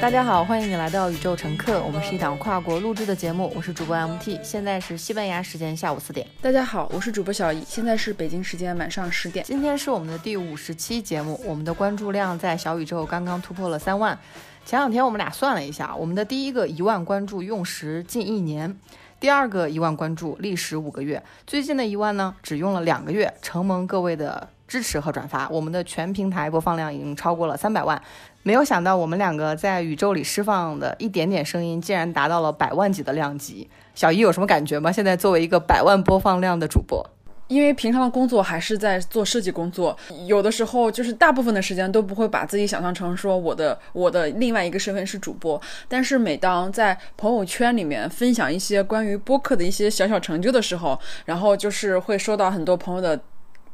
大家好，欢迎你来到宇宙乘客。我们是一档跨国录制的节目，我是主播 MT，现在是西班牙时间下午四点。大家好，我是主播小易，现在是北京时间晚上十点。今天是我们的第五十期节目，我们的关注量在小宇宙刚刚突破了三万。前两天我们俩算了一下，我们的第一个一万关注用时近一年，第二个一万关注历时五个月，最近的一万呢只用了两个月，承蒙各位的支持和转发，我们的全平台播放量已经超过了三百万。没有想到我们两个在宇宙里释放的一点点声音，竟然达到了百万级的量级。小姨有什么感觉吗？现在作为一个百万播放量的主播。因为平常的工作还是在做设计工作，有的时候就是大部分的时间都不会把自己想象成说我的我的另外一个身份是主播。但是每当在朋友圈里面分享一些关于播客的一些小小成就的时候，然后就是会收到很多朋友的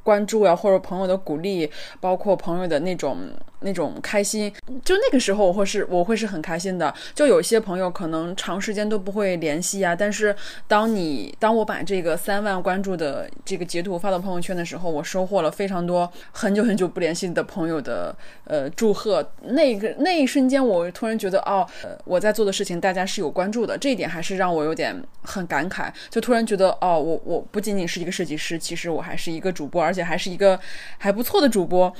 关注呀，或者朋友的鼓励，包括朋友的那种。那种开心，就那个时候我会是我会是很开心的。就有些朋友可能长时间都不会联系啊，但是当你当我把这个三万关注的这个截图发到朋友圈的时候，我收获了非常多很久很久不联系的朋友的呃祝贺。那个那一瞬间，我突然觉得哦，我在做的事情大家是有关注的，这一点还是让我有点很感慨。就突然觉得哦，我我不仅仅是一个设计师，其实我还是一个主播，而且还是一个还不错的主播。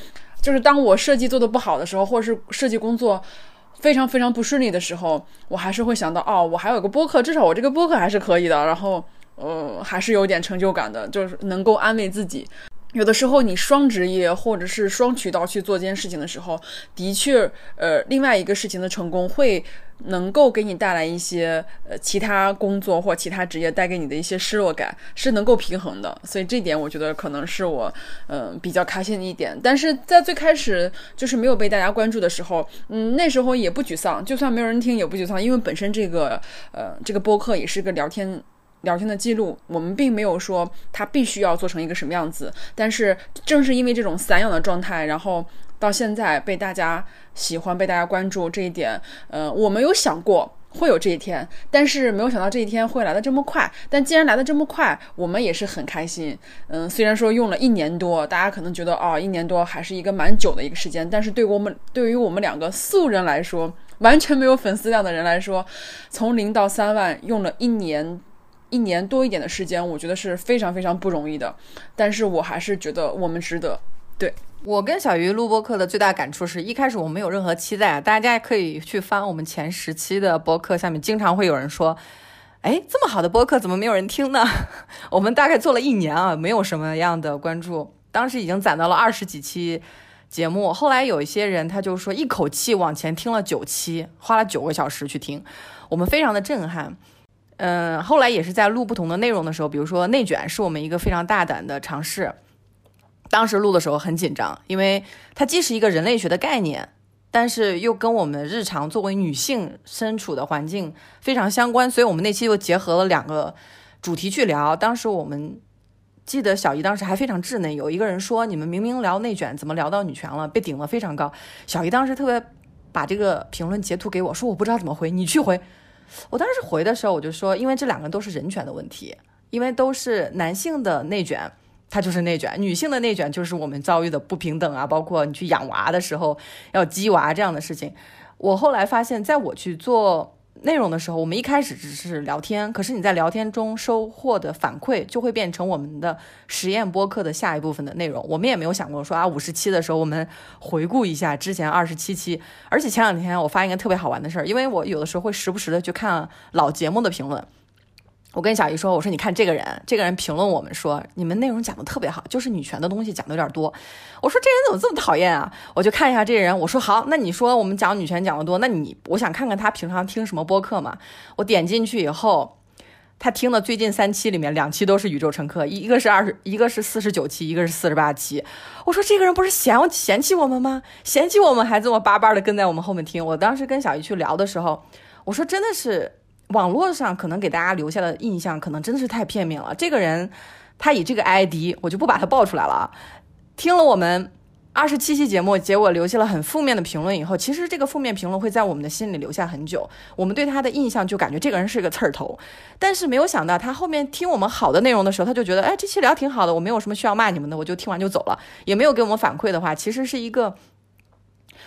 就是当我设计做的不好的时候，或者是设计工作非常非常不顺利的时候，我还是会想到，哦，我还有个播客，至少我这个播客还是可以的，然后，呃，还是有点成就感的，就是能够安慰自己。有的时候你双职业或者是双渠道去做这件事情的时候，的确，呃，另外一个事情的成功会能够给你带来一些呃其他工作或其他职业带给你的一些失落感，是能够平衡的。所以这点我觉得可能是我嗯比较开心的一点。但是在最开始就是没有被大家关注的时候，嗯，那时候也不沮丧，就算没有人听也不沮丧，因为本身这个呃这个播客也是个聊天。聊天的记录，我们并没有说他必须要做成一个什么样子，但是正是因为这种散养的状态，然后到现在被大家喜欢、被大家关注这一点，呃，我们有想过会有这一天，但是没有想到这一天会来的这么快。但既然来的这么快，我们也是很开心。嗯，虽然说用了一年多，大家可能觉得哦，一年多还是一个蛮久的一个时间，但是对我们对于我们两个素人来说，完全没有粉丝量的人来说，从零到三万用了一年。一年多一点的时间，我觉得是非常非常不容易的，但是我还是觉得我们值得。对我跟小鱼录播课的最大感触是一开始我们没有任何期待，大家可以去翻我们前十期的播客，下面经常会有人说：“哎，这么好的播客怎么没有人听呢？” 我们大概做了一年啊，没有什么样的关注，当时已经攒到了二十几期节目，后来有一些人他就说一口气往前听了九期，花了九个小时去听，我们非常的震撼。嗯，后来也是在录不同的内容的时候，比如说内卷，是我们一个非常大胆的尝试。当时录的时候很紧张，因为它既是一个人类学的概念，但是又跟我们日常作为女性身处的环境非常相关，所以我们那期又结合了两个主题去聊。当时我们记得小姨当时还非常稚嫩，有一个人说：“你们明明聊内卷，怎么聊到女权了？”被顶得非常高。小姨当时特别把这个评论截图给我，说：“我不知道怎么回，你去回。”我当时回的时候，我就说，因为这两个都是人权的问题，因为都是男性的内卷，它就是内卷；女性的内卷就是我们遭遇的不平等啊，包括你去养娃的时候要鸡娃这样的事情。我后来发现，在我去做。内容的时候，我们一开始只是聊天，可是你在聊天中收获的反馈就会变成我们的实验播客的下一部分的内容。我们也没有想过说啊，五十七的时候我们回顾一下之前二十七期。而且前两天我发现一个特别好玩的事儿，因为我有的时候会时不时的去看老节目的评论。我跟小姨说：“我说你看这个人，这个人评论我们说你们内容讲的特别好，就是女权的东西讲的有点多。我说这人怎么这么讨厌啊？我就看一下这个人，我说好，那你说我们讲女权讲的多，那你我想看看他平常听什么播客嘛？我点进去以后，他听的最近三期里面两期都是宇宙乘客，一个是二十，一个是四十九期，一个是四十八期。我说这个人不是嫌嫌弃我们吗？嫌弃我们还这么巴巴的跟在我们后面听。我当时跟小姨去聊的时候，我说真的是。”网络上可能给大家留下的印象，可能真的是太片面了。这个人，他以这个 ID，我就不把他报出来了啊。听了我们二十七期节目，结果留下了很负面的评论以后，其实这个负面评论会在我们的心里留下很久。我们对他的印象就感觉这个人是个刺儿头。但是没有想到，他后面听我们好的内容的时候，他就觉得，哎，这期聊挺好的，我没有什么需要骂你们的，我就听完就走了，也没有给我们反馈的话，其实是一个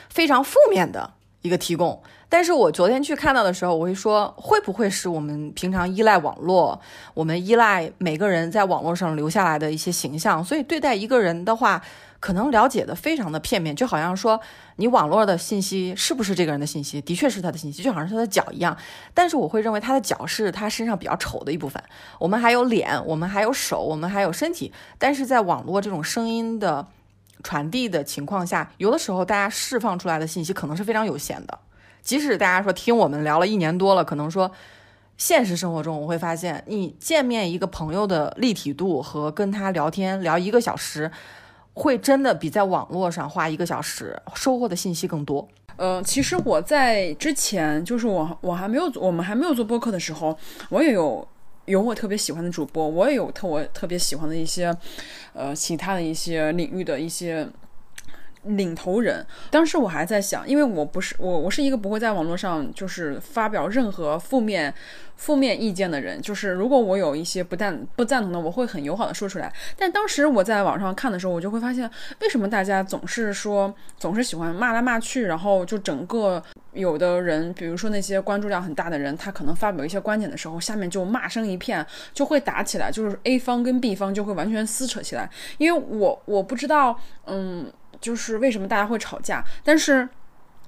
非常负面的。一个提供。但是我昨天去看到的时候，我会说，会不会是我们平常依赖网络，我们依赖每个人在网络上留下来的一些形象，所以对待一个人的话，可能了解的非常的片面，就好像说你网络的信息是不是这个人的信息，的确是他的信息，就好像是他的脚一样。但是我会认为他的脚是他身上比较丑的一部分。我们还有脸，我们还有手，我们还有身体，但是在网络这种声音的传递的情况下，有的时候大家释放出来的信息可能是非常有限的。即使大家说听我们聊了一年多了，可能说现实生活中我会发现，你见面一个朋友的立体度和跟他聊天聊一个小时，会真的比在网络上花一个小时收获的信息更多。呃，其实我在之前，就是我我还没有我们还没有做播客的时候，我也有有我特别喜欢的主播，我也有特我特别喜欢的一些呃其他的一些领域的一些。领头人，当时我还在想，因为我不是我，我是一个不会在网络上就是发表任何负面负面意见的人。就是如果我有一些不赞不赞同的，我会很友好的说出来。但当时我在网上看的时候，我就会发现，为什么大家总是说，总是喜欢骂来骂去，然后就整个有的人，比如说那些关注量很大的人，他可能发表一些观点的时候，下面就骂声一片，就会打起来，就是 A 方跟 B 方就会完全撕扯起来。因为我我不知道，嗯。就是为什么大家会吵架？但是，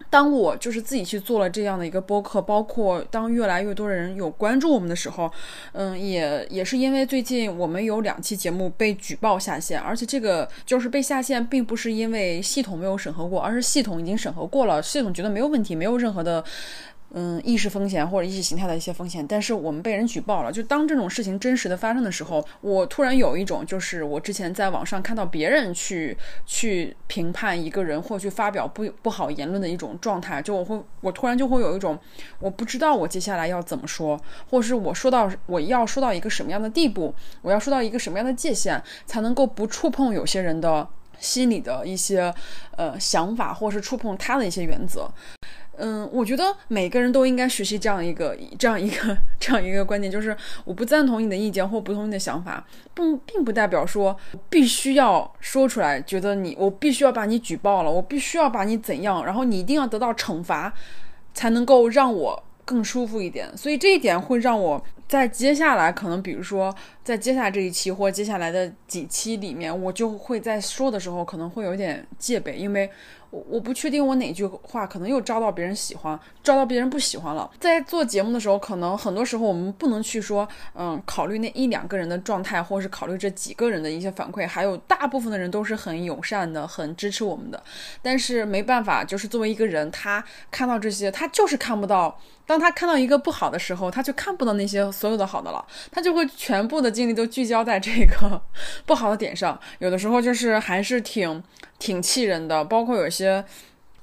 当我就是自己去做了这样的一个播客，包括当越来越多人有关注我们的时候，嗯，也也是因为最近我们有两期节目被举报下线，而且这个就是被下线，并不是因为系统没有审核过，而是系统已经审核过了，系统觉得没有问题，没有任何的。嗯，意识风险或者意识形态的一些风险，但是我们被人举报了。就当这种事情真实的发生的时候，我突然有一种，就是我之前在网上看到别人去去评判一个人或去发表不不好言论的一种状态，就我会，我突然就会有一种，我不知道我接下来要怎么说，或是我说到我要说到一个什么样的地步，我要说到一个什么样的界限，才能够不触碰有些人的心里的一些呃想法，或是触碰他的一些原则。嗯，我觉得每个人都应该学习这样一个、这样一个、这样一个观点，就是我不赞同你的意见或不同意的想法，不，并不代表说必须要说出来，觉得你我必须要把你举报了，我必须要把你怎样，然后你一定要得到惩罚，才能够让我更舒服一点。所以这一点会让我在接下来可能，比如说在接下来这一期或接下来的几期里面，我就会在说的时候可能会有点戒备，因为。我我不确定我哪句话可能又招到别人喜欢，招到别人不喜欢了。在做节目的时候，可能很多时候我们不能去说，嗯，考虑那一两个人的状态，或是考虑这几个人的一些反馈，还有大部分的人都是很友善的，很支持我们的。但是没办法，就是作为一个人，他看到这些，他就是看不到。当他看到一个不好的时候，他就看不到那些所有的好的了，他就会全部的精力都聚焦在这个 不好的点上。有的时候就是还是挺挺气人的，包括有些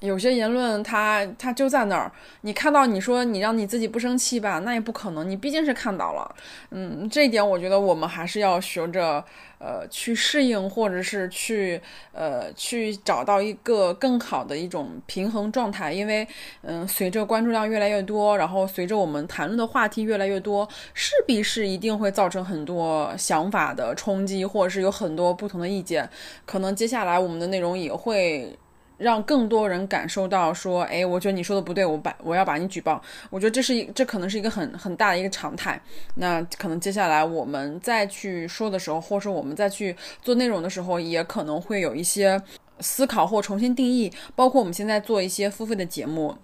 有些言论，他他就在那儿，你看到你说你让你自己不生气吧，那也不可能，你毕竟是看到了。嗯，这一点我觉得我们还是要学着。呃，去适应，或者是去呃，去找到一个更好的一种平衡状态。因为，嗯，随着关注量越来越多，然后随着我们谈论的话题越来越多，势必是一定会造成很多想法的冲击，或者是有很多不同的意见。可能接下来我们的内容也会。让更多人感受到说，哎，我觉得你说的不对，我把我要把你举报。我觉得这是一，这可能是一个很很大的一个常态。那可能接下来我们再去说的时候，或者说我们再去做内容的时候，也可能会有一些思考或重新定义。包括我们现在做一些付费的节目。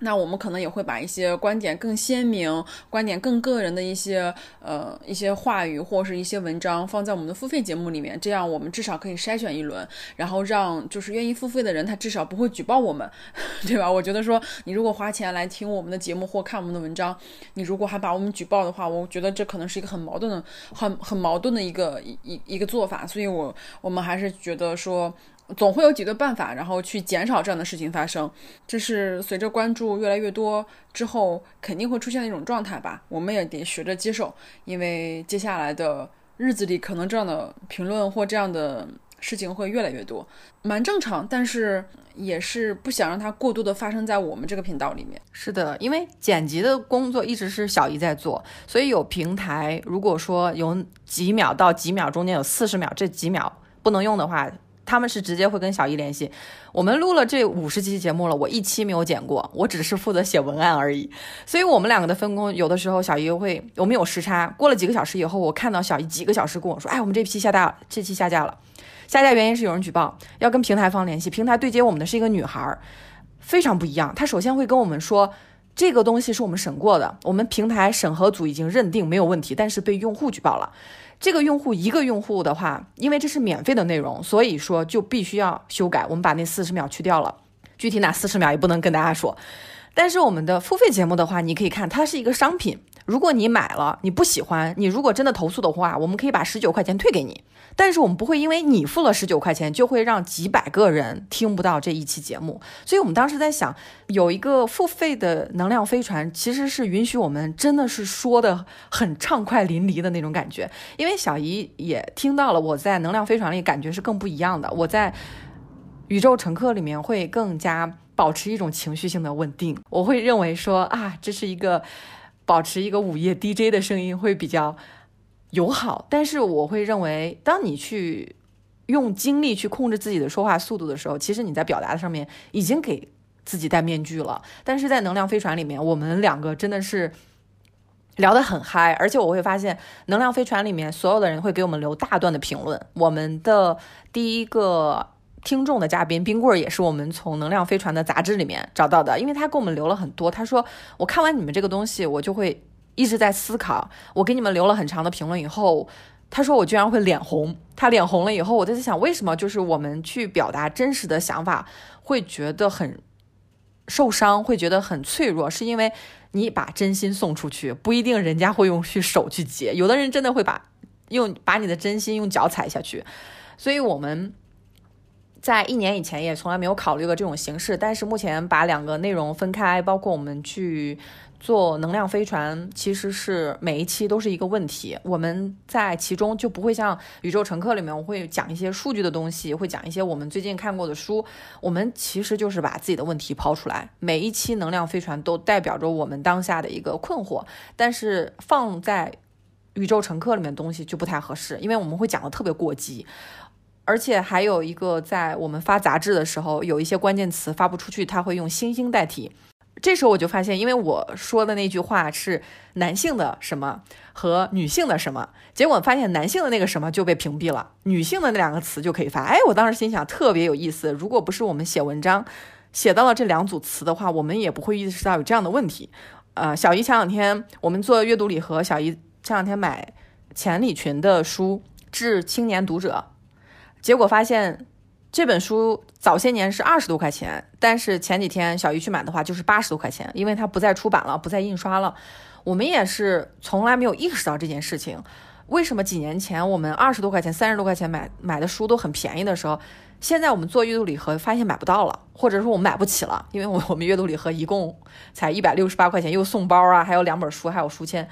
那我们可能也会把一些观点更鲜明、观点更个人的一些呃一些话语或是一些文章放在我们的付费节目里面，这样我们至少可以筛选一轮，然后让就是愿意付费的人他至少不会举报我们，对吧？我觉得说你如果花钱来听我们的节目或看我们的文章，你如果还把我们举报的话，我觉得这可能是一个很矛盾的、很很矛盾的一个一一一个做法，所以我我们还是觉得说。总会有几个办法，然后去减少这样的事情发生。这是随着关注越来越多之后，肯定会出现的一种状态吧。我们也得学着接受，因为接下来的日子里，可能这样的评论或这样的事情会越来越多，蛮正常。但是也是不想让它过多的发生在我们这个频道里面。是的，因为剪辑的工作一直是小姨在做，所以有平台如果说有几秒到几秒中间有四十秒，这几秒不能用的话。他们是直接会跟小姨联系。我们录了这五十期节目了，我一期没有剪过，我只是负责写文案而已。所以我们两个的分工，有的时候小姨会，我们有时差，过了几个小时以后，我看到小姨几个小时跟我说，哎，我们这期下架，这期下架了。下架原因是有人举报，要跟平台方联系，平台对接我们的是一个女孩，非常不一样。她首先会跟我们说。这个东西是我们审过的，我们平台审核组已经认定没有问题，但是被用户举报了。这个用户一个用户的话，因为这是免费的内容，所以说就必须要修改。我们把那四十秒去掉了，具体哪四十秒也不能跟大家说。但是我们的付费节目的话，你可以看它是一个商品，如果你买了你不喜欢，你如果真的投诉的话，我们可以把十九块钱退给你。但是我们不会因为你付了十九块钱，就会让几百个人听不到这一期节目。所以我们当时在想，有一个付费的能量飞船，其实是允许我们真的是说的很畅快淋漓的那种感觉。因为小姨也听到了，我在能量飞船里感觉是更不一样的。我在宇宙乘客里面会更加保持一种情绪性的稳定。我会认为说啊，这是一个保持一个午夜 DJ 的声音会比较。友好，但是我会认为，当你去用精力去控制自己的说话速度的时候，其实你在表达上面已经给自己戴面具了。但是在能量飞船里面，我们两个真的是聊得很嗨，而且我会发现，能量飞船里面所有的人会给我们留大段的评论。我们的第一个听众的嘉宾冰棍儿也是我们从能量飞船的杂志里面找到的，因为他给我们留了很多。他说：“我看完你们这个东西，我就会。”一直在思考，我给你们留了很长的评论以后，他说我居然会脸红。他脸红了以后，我就在想，为什么就是我们去表达真实的想法，会觉得很受伤，会觉得很脆弱，是因为你把真心送出去，不一定人家会用去手去接，有的人真的会把用把你的真心用脚踩下去。所以我们在一年以前也从来没有考虑过这种形式，但是目前把两个内容分开，包括我们去。做能量飞船其实是每一期都是一个问题，我们在其中就不会像宇宙乘客里面，我会讲一些数据的东西，会讲一些我们最近看过的书。我们其实就是把自己的问题抛出来，每一期能量飞船都代表着我们当下的一个困惑。但是放在宇宙乘客里面东西就不太合适，因为我们会讲的特别过激，而且还有一个在我们发杂志的时候，有一些关键词发不出去，它会用星星代替。这时候我就发现，因为我说的那句话是男性的什么和女性的什么，结果发现男性的那个什么就被屏蔽了，女性的那两个词就可以发。哎，我当时心想特别有意思。如果不是我们写文章写到了这两组词的话，我们也不会意识到有这样的问题。呃，小姨前两天我们做阅读礼盒，小姨这两天买钱理群的书致青年读者，结果发现。这本书早些年是二十多块钱，但是前几天小鱼去买的话就是八十多块钱，因为它不再出版了，不再印刷了。我们也是从来没有意识到这件事情。为什么几年前我们二十多块钱、三十多块钱买买的书都很便宜的时候，现在我们做阅读礼盒发现买不到了，或者说我们买不起了？因为我我们阅读礼盒一共才一百六十八块钱，又送包啊，还有两本书，还有书签。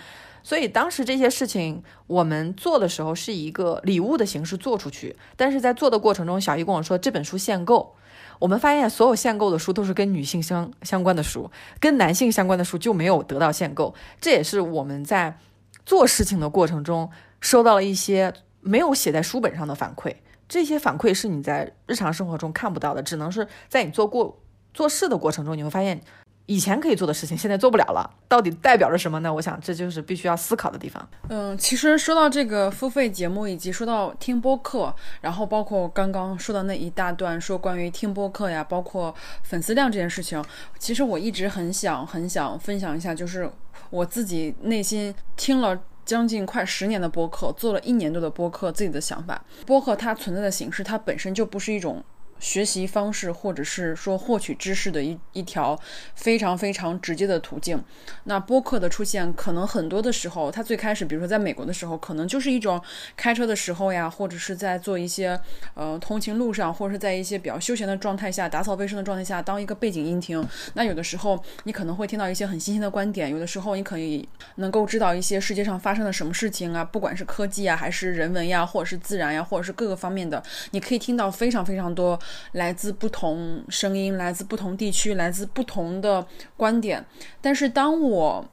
所以当时这些事情我们做的时候是一个礼物的形式做出去，但是在做的过程中，小姨跟我说这本书限购。我们发现所有限购的书都是跟女性相相关的书，跟男性相关的书就没有得到限购。这也是我们在做事情的过程中收到了一些没有写在书本上的反馈，这些反馈是你在日常生活中看不到的，只能是在你做过做事的过程中你会发现。以前可以做的事情，现在做不了了，到底代表着什么呢？我想这就是必须要思考的地方。嗯，其实说到这个付费节目，以及说到听播客，然后包括刚刚说的那一大段说关于听播客呀，包括粉丝量这件事情，其实我一直很想很想分享一下，就是我自己内心听了将近快十年的播客，做了一年多的播客，自己的想法。播客它存在的形式，它本身就不是一种。学习方式，或者是说获取知识的一一条非常非常直接的途径。那播客的出现，可能很多的时候，它最开始，比如说在美国的时候，可能就是一种开车的时候呀，或者是在做一些呃通勤路上，或者是在一些比较休闲的状态下，打扫卫生的状态下，当一个背景音听。那有的时候你可能会听到一些很新鲜的观点，有的时候你可以能够知道一些世界上发生了什么事情啊，不管是科技啊，还是人文呀，或者是自然呀，或者是各个方面的，你可以听到非常非常多。来自不同声音，来自不同地区，来自不同的观点。但是当我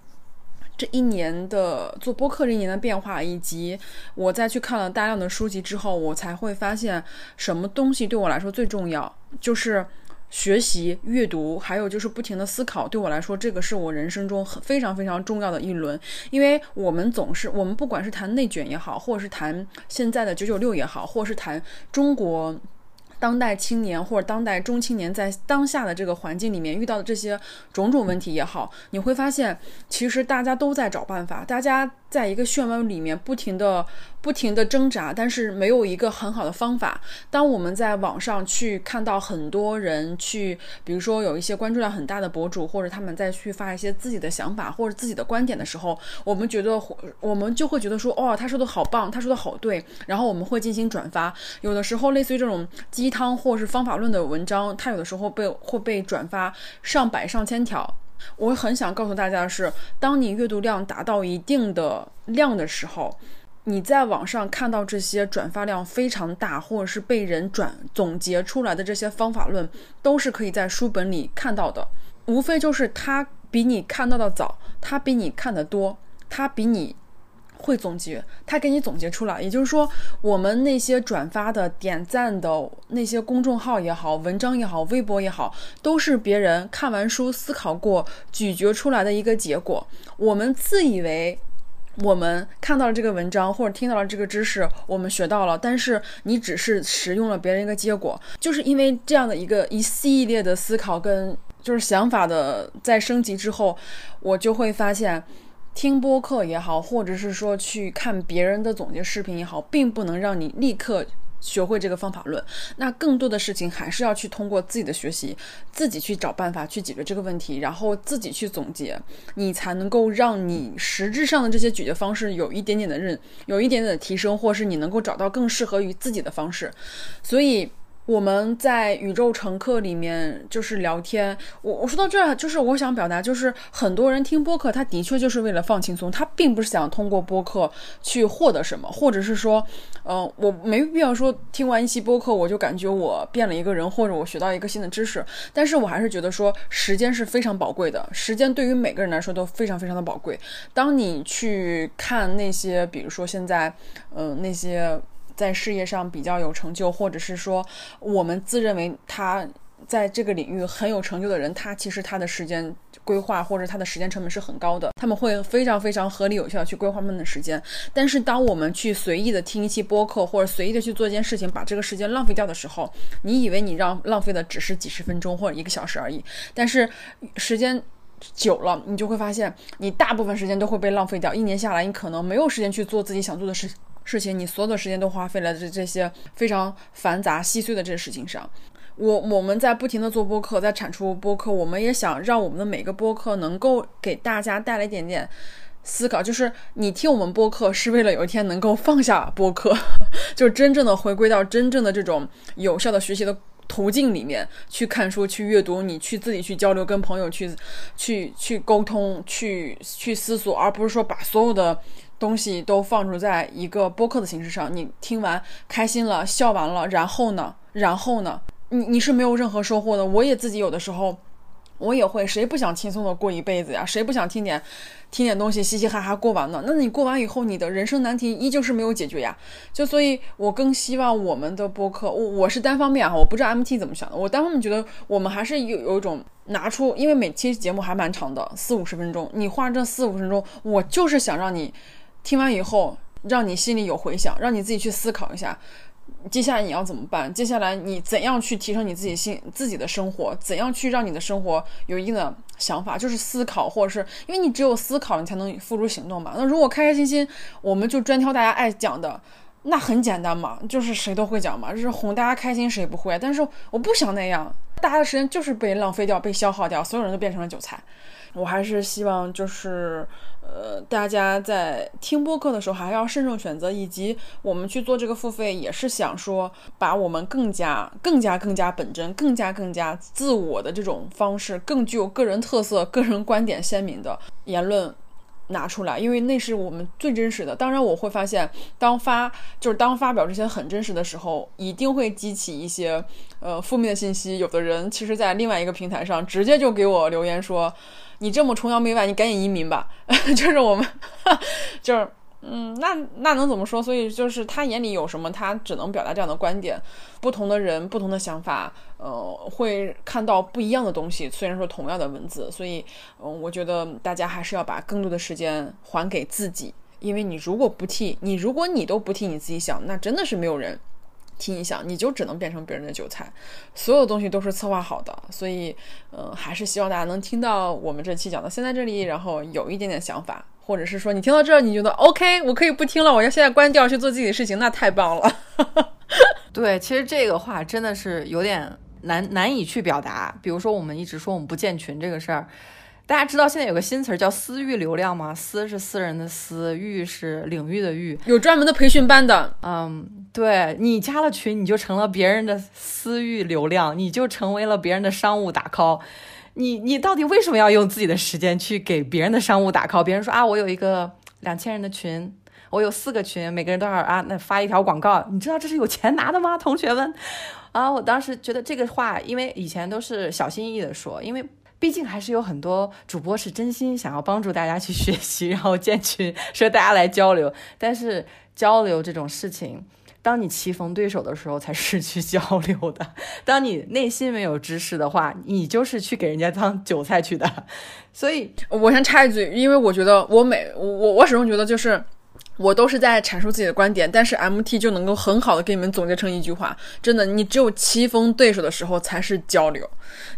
这一年的做播客这一年的变化，以及我再去看了大量的书籍之后，我才会发现什么东西对我来说最重要，就是学习、阅读，还有就是不停的思考。对我来说，这个是我人生中非常非常重要的一轮。因为我们总是，我们不管是谈内卷也好，或者是谈现在的九九六也好，或者是谈中国。当代青年或者当代中青年在当下的这个环境里面遇到的这些种种问题也好，你会发现，其实大家都在找办法，大家在一个漩涡里面不停的、不停的挣扎，但是没有一个很好的方法。当我们在网上去看到很多人去，比如说有一些关注量很大的博主，或者他们在去发一些自己的想法或者自己的观点的时候，我们觉得我们就会觉得说，哦，他说的好棒，他说的好对，然后我们会进行转发。有的时候，类似于这种鸡。汤或是方法论的文章，它有的时候被会被转发上百上千条。我很想告诉大家的是，当你阅读量达到一定的量的时候，你在网上看到这些转发量非常大，或者是被人转总结出来的这些方法论，都是可以在书本里看到的。无非就是他比你看到的早，他比你看的多，他比你。会总结，他给你总结出来。也就是说，我们那些转发的、点赞的那些公众号也好、文章也好、微博也好，都是别人看完书、思考过、咀嚼出来的一个结果。我们自以为我们看到了这个文章或者听到了这个知识，我们学到了，但是你只是使用了别人一个结果，就是因为这样的一个一系列的思考跟就是想法的在升级之后，我就会发现。听播客也好，或者是说去看别人的总结视频也好，并不能让你立刻学会这个方法论。那更多的事情还是要去通过自己的学习，自己去找办法去解决这个问题，然后自己去总结，你才能够让你实质上的这些解决方式有一点点的认，有一点点的提升，或是你能够找到更适合于自己的方式。所以。我们在宇宙乘客里面就是聊天，我我说到这儿，就是我想表达，就是很多人听播客，他的确就是为了放轻松，他并不是想通过播客去获得什么，或者是说，嗯，我没必要说听完一期播客我就感觉我变了一个人，或者我学到一个新的知识，但是我还是觉得说时间是非常宝贵的，时间对于每个人来说都非常非常的宝贵。当你去看那些，比如说现在，嗯，那些。在事业上比较有成就，或者是说我们自认为他在这个领域很有成就的人，他其实他的时间规划或者他的时间成本是很高的。他们会非常非常合理有效去规划他们的时间。但是当我们去随意的听一期播客，或者随意的去做一件事情，把这个时间浪费掉的时候，你以为你让浪费的只是几十分钟或者一个小时而已，但是时间久了，你就会发现你大部分时间都会被浪费掉。一年下来，你可能没有时间去做自己想做的事。事情，你所有的时间都花费了这这些非常繁杂细碎的这些事情上。我我们在不停的做播客，在产出播客，我们也想让我们的每个播客能够给大家带来一点点思考。就是你听我们播客是为了有一天能够放下播客，就真正的回归到真正的这种有效的学习的途径里面去看书、去阅读，你去自己去交流，跟朋友去去去沟通、去去思索，而不是说把所有的。东西都放逐在一个播客的形式上，你听完开心了，笑完了，然后呢？然后呢？你你是没有任何收获的。我也自己有的时候，我也会，谁不想轻松的过一辈子呀？谁不想听点听点东西，嘻嘻哈哈过完呢？那你过完以后，你的人生难题依旧是没有解决呀。就所以，我更希望我们的播客，我我是单方面哈，我不知道 MT 怎么想的。我单方面觉得，我们还是有有一种拿出，因为每期节目还蛮长的，四五十分钟，你花这四五十分钟，我就是想让你。听完以后，让你心里有回响，让你自己去思考一下，接下来你要怎么办？接下来你怎样去提升你自己心自己的生活？怎样去让你的生活有一定的想法？就是思考，或者是因为你只有思考，你才能付诸行动嘛。那如果开开心心，我们就专挑大家爱讲的，那很简单嘛，就是谁都会讲嘛，就是哄大家开心，谁不会？但是我不想那样，大家的时间就是被浪费掉，被消耗掉，所有人都变成了韭菜。我还是希望就是。呃，大家在听播客的时候还要慎重选择，以及我们去做这个付费，也是想说把我们更加、更加、更加本真、更加、更加自我的这种方式，更具有个人特色、个人观点鲜明的言论拿出来，因为那是我们最真实的。当然，我会发现，当发就是当发表这些很真实的时候，一定会激起一些呃负面的信息。有的人其实，在另外一个平台上直接就给我留言说：“你这么崇洋媚外，你赶紧移民吧。”就是我们，就是。嗯，那那能怎么说？所以就是他眼里有什么，他只能表达这样的观点。不同的人，不同的想法，呃，会看到不一样的东西。虽然说同样的文字，所以，嗯，我觉得大家还是要把更多的时间还给自己。因为你如果不替你，如果你都不替你自己想，那真的是没有人听一下，你就只能变成别人的韭菜。所有东西都是策划好的，所以，嗯，还是希望大家能听到我们这期讲到现在这里，然后有一点点想法。或者是说你听到这儿，你觉得 OK，我可以不听了，我要现在关掉去做自己的事情，那太棒了。对，其实这个话真的是有点难难以去表达。比如说，我们一直说我们不建群这个事儿，大家知道现在有个新词儿叫私域流量吗？私是私人的私，域是领域的域，有专门的培训班的。嗯，对你加了群，你就成了别人的私域流量，你就成为了别人的商务打 call。你你到底为什么要用自己的时间去给别人的商务打 call？别人说啊，我有一个两千人的群，我有四个群，每个人多少啊，那发一条广告，你知道这是有钱拿的吗？同学们，啊，我当时觉得这个话，因为以前都是小心翼翼的说，因为毕竟还是有很多主播是真心想要帮助大家去学习，然后建群，说大家来交流，但是交流这种事情。当你棋逢对手的时候，才是去交流的。当你内心没有知识的话，你就是去给人家当韭菜去的。所以，我先插一句，因为我觉得我每我我始终觉得就是我都是在阐述自己的观点，但是 MT 就能够很好的给你们总结成一句话：真的，你只有棋逢对手的时候才是交流。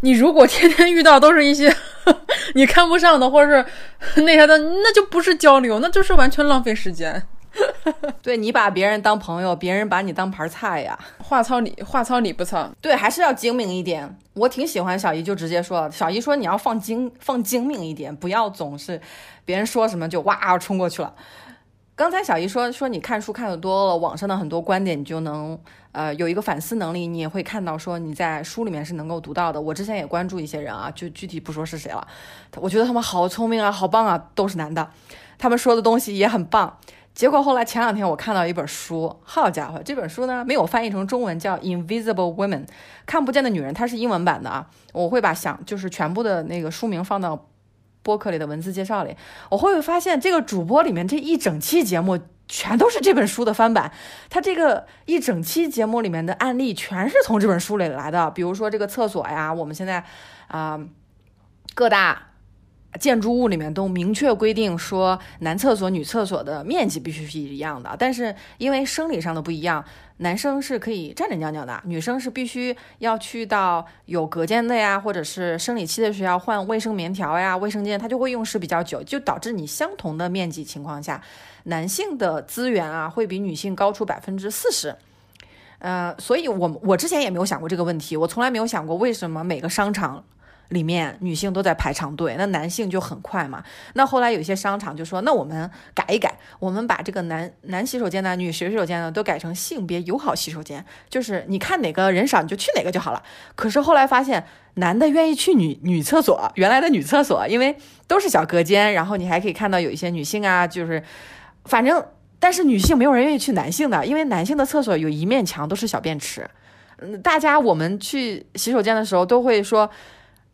你如果天天遇到都是一些 你看不上的，或者是那啥的，那就不是交流，那就是完全浪费时间。对你把别人当朋友，别人把你当盘菜呀。话糙理话糙理不糙，对，还是要精明一点。我挺喜欢小姨，就直接说，小姨说你要放精放精明一点，不要总是别人说什么就哇冲过去了。刚才小姨说说你看书看的多了，网上的很多观点你就能呃有一个反思能力，你也会看到说你在书里面是能够读到的。我之前也关注一些人啊，就具体不说是谁了，我觉得他们好聪明啊，好棒啊，都是男的，他们说的东西也很棒。结果后来前两天我看到一本书，好家伙，这本书呢没有翻译成中文，叫《Invisible Women》，看不见的女人，它是英文版的啊。我会把想就是全部的那个书名放到播客里的文字介绍里。我会发现这个主播里面这一整期节目全都是这本书的翻版，他这个一整期节目里面的案例全是从这本书里来的。比如说这个厕所呀，我们现在啊各大。建筑物里面都明确规定说，男厕所、女厕所的面积必须是一样的。但是因为生理上的不一样，男生是可以站着尿尿的，女生是必须要去到有隔间的呀，或者是生理期的时候换卫生棉条呀，卫生间它就会用时比较久，就导致你相同的面积情况下，男性的资源啊会比女性高出百分之四十。呃，所以我我之前也没有想过这个问题，我从来没有想过为什么每个商场。里面女性都在排长队，那男性就很快嘛。那后来有一些商场就说，那我们改一改，我们把这个男男洗手间呢、女洗手间呢都改成性别友好洗手间，就是你看哪个人少你就去哪个就好了。可是后来发现，男的愿意去女女厕所，原来的女厕所，因为都是小隔间，然后你还可以看到有一些女性啊，就是反正，但是女性没有人愿意去男性的，因为男性的厕所有一面墙都是小便池。嗯，大家我们去洗手间的时候都会说。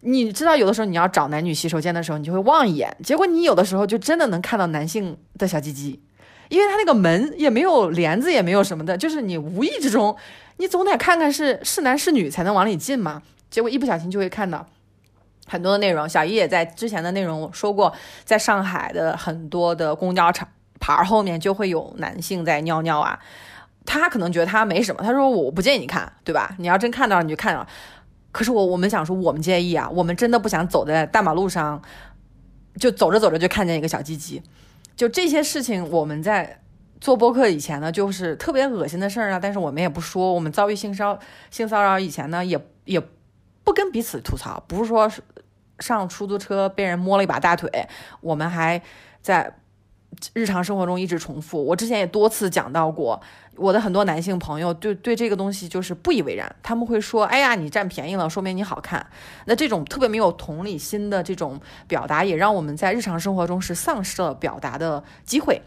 你知道，有的时候你要找男女洗手间的时候，你就会望一眼，结果你有的时候就真的能看到男性的小鸡鸡，因为他那个门也没有帘子，也没有什么的，就是你无意之中，你总得看看是是男是女才能往里进嘛。结果一不小心就会看到很多的内容。小姨也在之前的内容说过，在上海的很多的公交场牌后面就会有男性在尿尿啊，他可能觉得他没什么，他说我不建议你看，对吧？你要真看到了，你就看了。可是我我们想说，我们介意啊，我们真的不想走在大马路上，就走着走着就看见一个小鸡鸡，就这些事情，我们在做播客以前呢，就是特别恶心的事儿啊。但是我们也不说，我们遭遇性骚性骚扰以前呢，也也不跟彼此吐槽，不是说上出租车被人摸了一把大腿，我们还在日常生活中一直重复。我之前也多次讲到过，我的很多男性朋友对对这个东西就是不以为然，他们会说：“哎呀，你占便宜了，说明你好看。”那这种特别没有同理心的这种表达，也让我们在日常生活中是丧失了表达的机会。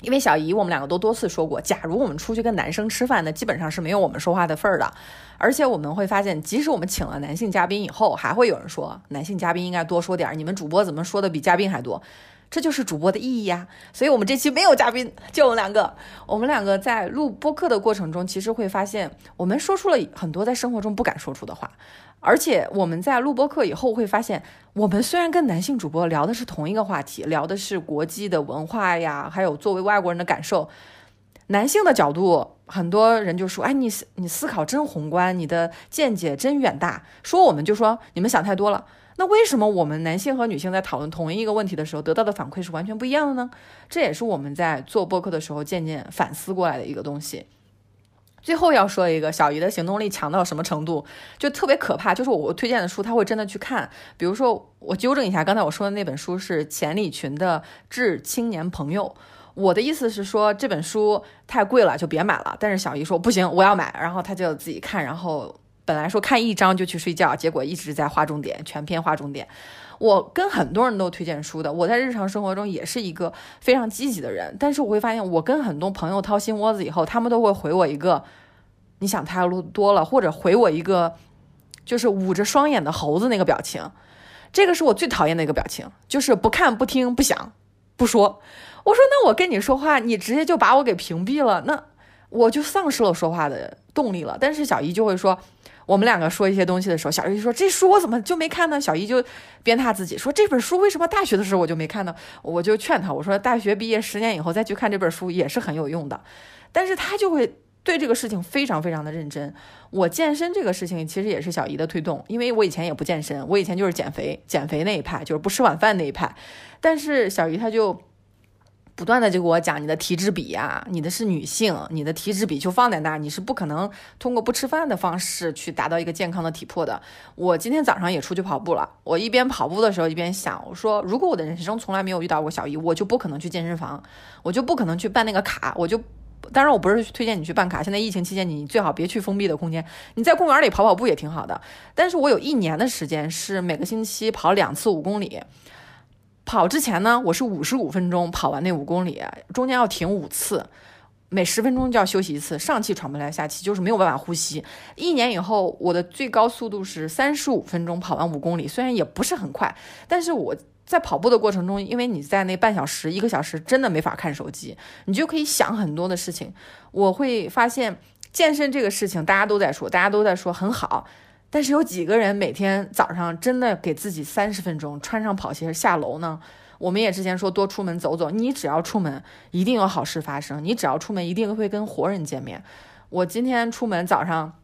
因为小姨，我们两个都多次说过，假如我们出去跟男生吃饭，那基本上是没有我们说话的份儿的。而且我们会发现，即使我们请了男性嘉宾以后，还会有人说男性嘉宾应该多说点儿。你们主播怎么说的比嘉宾还多？这就是主播的意义呀。所以我们这期没有嘉宾，就我们两个。我们两个在录播客的过程中，其实会发现，我们说出了很多在生活中不敢说出的话。而且我们在录播课以后会发现，我们虽然跟男性主播聊的是同一个话题，聊的是国际的文化呀，还有作为外国人的感受，男性的角度，很多人就说：“哎，你你思考真宏观，你的见解真远大。”说我们就说你们想太多了。那为什么我们男性和女性在讨论同一个问题的时候，得到的反馈是完全不一样的呢？这也是我们在做播客的时候渐渐反思过来的一个东西。最后要说一个小姨的行动力强到什么程度，就特别可怕。就是我推荐的书，他会真的去看。比如说，我纠正一下，刚才我说的那本书是钱理群的《致青年朋友》。我的意思是说，这本书太贵了，就别买了。但是小姨说不行，我要买。然后他就自己看，然后本来说看一章就去睡觉，结果一直在划重点，全篇划重点。我跟很多人都推荐书的，我在日常生活中也是一个非常积极的人。但是我会发现，我跟很多朋友掏心窝子以后，他们都会回我一个“你想太多了”，或者回我一个就是捂着双眼的猴子那个表情。这个是我最讨厌的一个表情，就是不看、不听、不想、不说。我说，那我跟你说话，你直接就把我给屏蔽了，那我就丧失了说话的动力了。但是小姨就会说。我们两个说一些东西的时候，小姨说：“这书我怎么就没看呢？”小姨就鞭挞自己说：“这本书为什么大学的时候我就没看呢？”我就劝他，我说：“大学毕业十年以后再去看这本书也是很有用的。”但是他就会对这个事情非常非常的认真。我健身这个事情其实也是小姨的推动，因为我以前也不健身，我以前就是减肥减肥那一派，就是不吃晚饭那一派。但是小姨她就。不断的就给我讲你的体脂比呀，你的是女性，你的体脂比就放在那儿，你是不可能通过不吃饭的方式去达到一个健康的体魄的。我今天早上也出去跑步了，我一边跑步的时候一边想，我说如果我的人生从来没有遇到过小姨，我就不可能去健身房，我就不可能去办那个卡，我就，当然我不是推荐你去办卡，现在疫情期间你最好别去封闭的空间，你在公园里跑跑步也挺好的。但是我有一年的时间是每个星期跑两次五公里。跑之前呢，我是五十五分钟跑完那五公里，中间要停五次，每十分钟就要休息一次，上气喘不来，下气就是没有办法呼吸。一年以后，我的最高速度是三十五分钟跑完五公里，虽然也不是很快，但是我在跑步的过程中，因为你在那半小时、一个小时真的没法看手机，你就可以想很多的事情。我会发现健身这个事情，大家都在说，大家都在说很好。但是有几个人每天早上真的给自己三十分钟穿上跑鞋下楼呢？我们也之前说多出门走走，你只要出门，一定有好事发生。你只要出门，一定会跟活人见面。我今天出门早上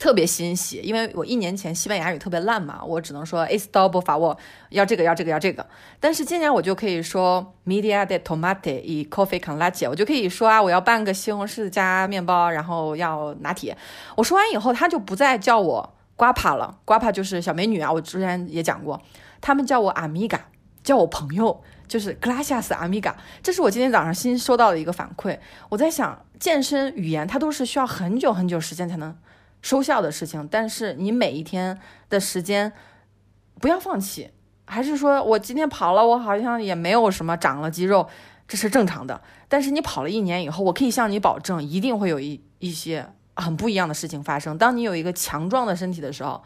特别欣喜，因为我一年前西班牙语特别烂嘛，我只能说 es doble 法我要这个要这个要这个。但是今年我就可以说 media de tomate y coffee con leche，我就可以说啊，我要半个西红柿加面包，然后要拿铁。我说完以后，他就不再叫我。瓜帕了，瓜帕就是小美女啊！我之前也讲过，他们叫我阿米嘎，叫我朋友，就是格拉夏斯阿米嘎。这是我今天早上新收到的一个反馈。我在想，健身语言它都是需要很久很久时间才能收效的事情，但是你每一天的时间不要放弃。还是说我今天跑了，我好像也没有什么长了肌肉，这是正常的。但是你跑了一年以后，我可以向你保证，一定会有一一些。很不一样的事情发生。当你有一个强壮的身体的时候，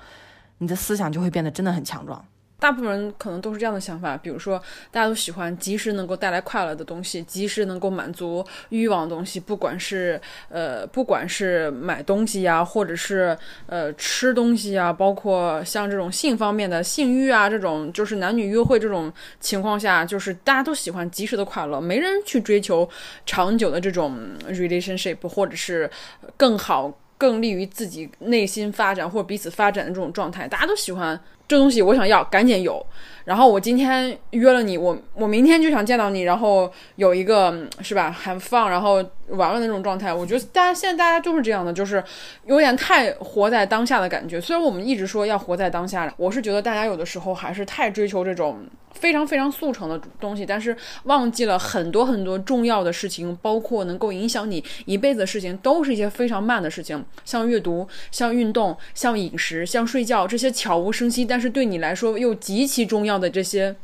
你的思想就会变得真的很强壮。大部分人可能都是这样的想法，比如说，大家都喜欢及时能够带来快乐的东西，及时能够满足欲望的东西，不管是呃，不管是买东西呀，或者是呃吃东西啊，包括像这种性方面的性欲啊，这种就是男女约会这种情况下，就是大家都喜欢及时的快乐，没人去追求长久的这种 relationship，或者是更好。更利于自己内心发展或者彼此发展的这种状态，大家都喜欢这东西我想要，赶紧有。然后我今天约了你，我我明天就想见到你，然后有一个是吧，很放，然后玩玩那种状态。我觉得大家现在大家就是这样的，就是有点太活在当下的感觉。虽然我们一直说要活在当下，我是觉得大家有的时候还是太追求这种。非常非常速成的东西，但是忘记了很多很多重要的事情，包括能够影响你一辈子的事情，都是一些非常慢的事情，像阅读、像运动、像饮食、像睡觉这些悄无声息，但是对你来说又极其重要的这些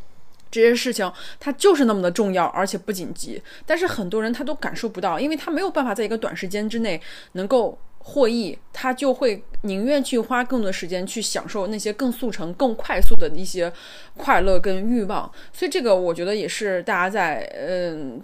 这些事情，它就是那么的重要，而且不紧急。但是很多人他都感受不到，因为他没有办法在一个短时间之内能够。获益，他就会宁愿去花更多时间去享受那些更速成、更快速的一些快乐跟欲望。所以这个我觉得也是大家在嗯，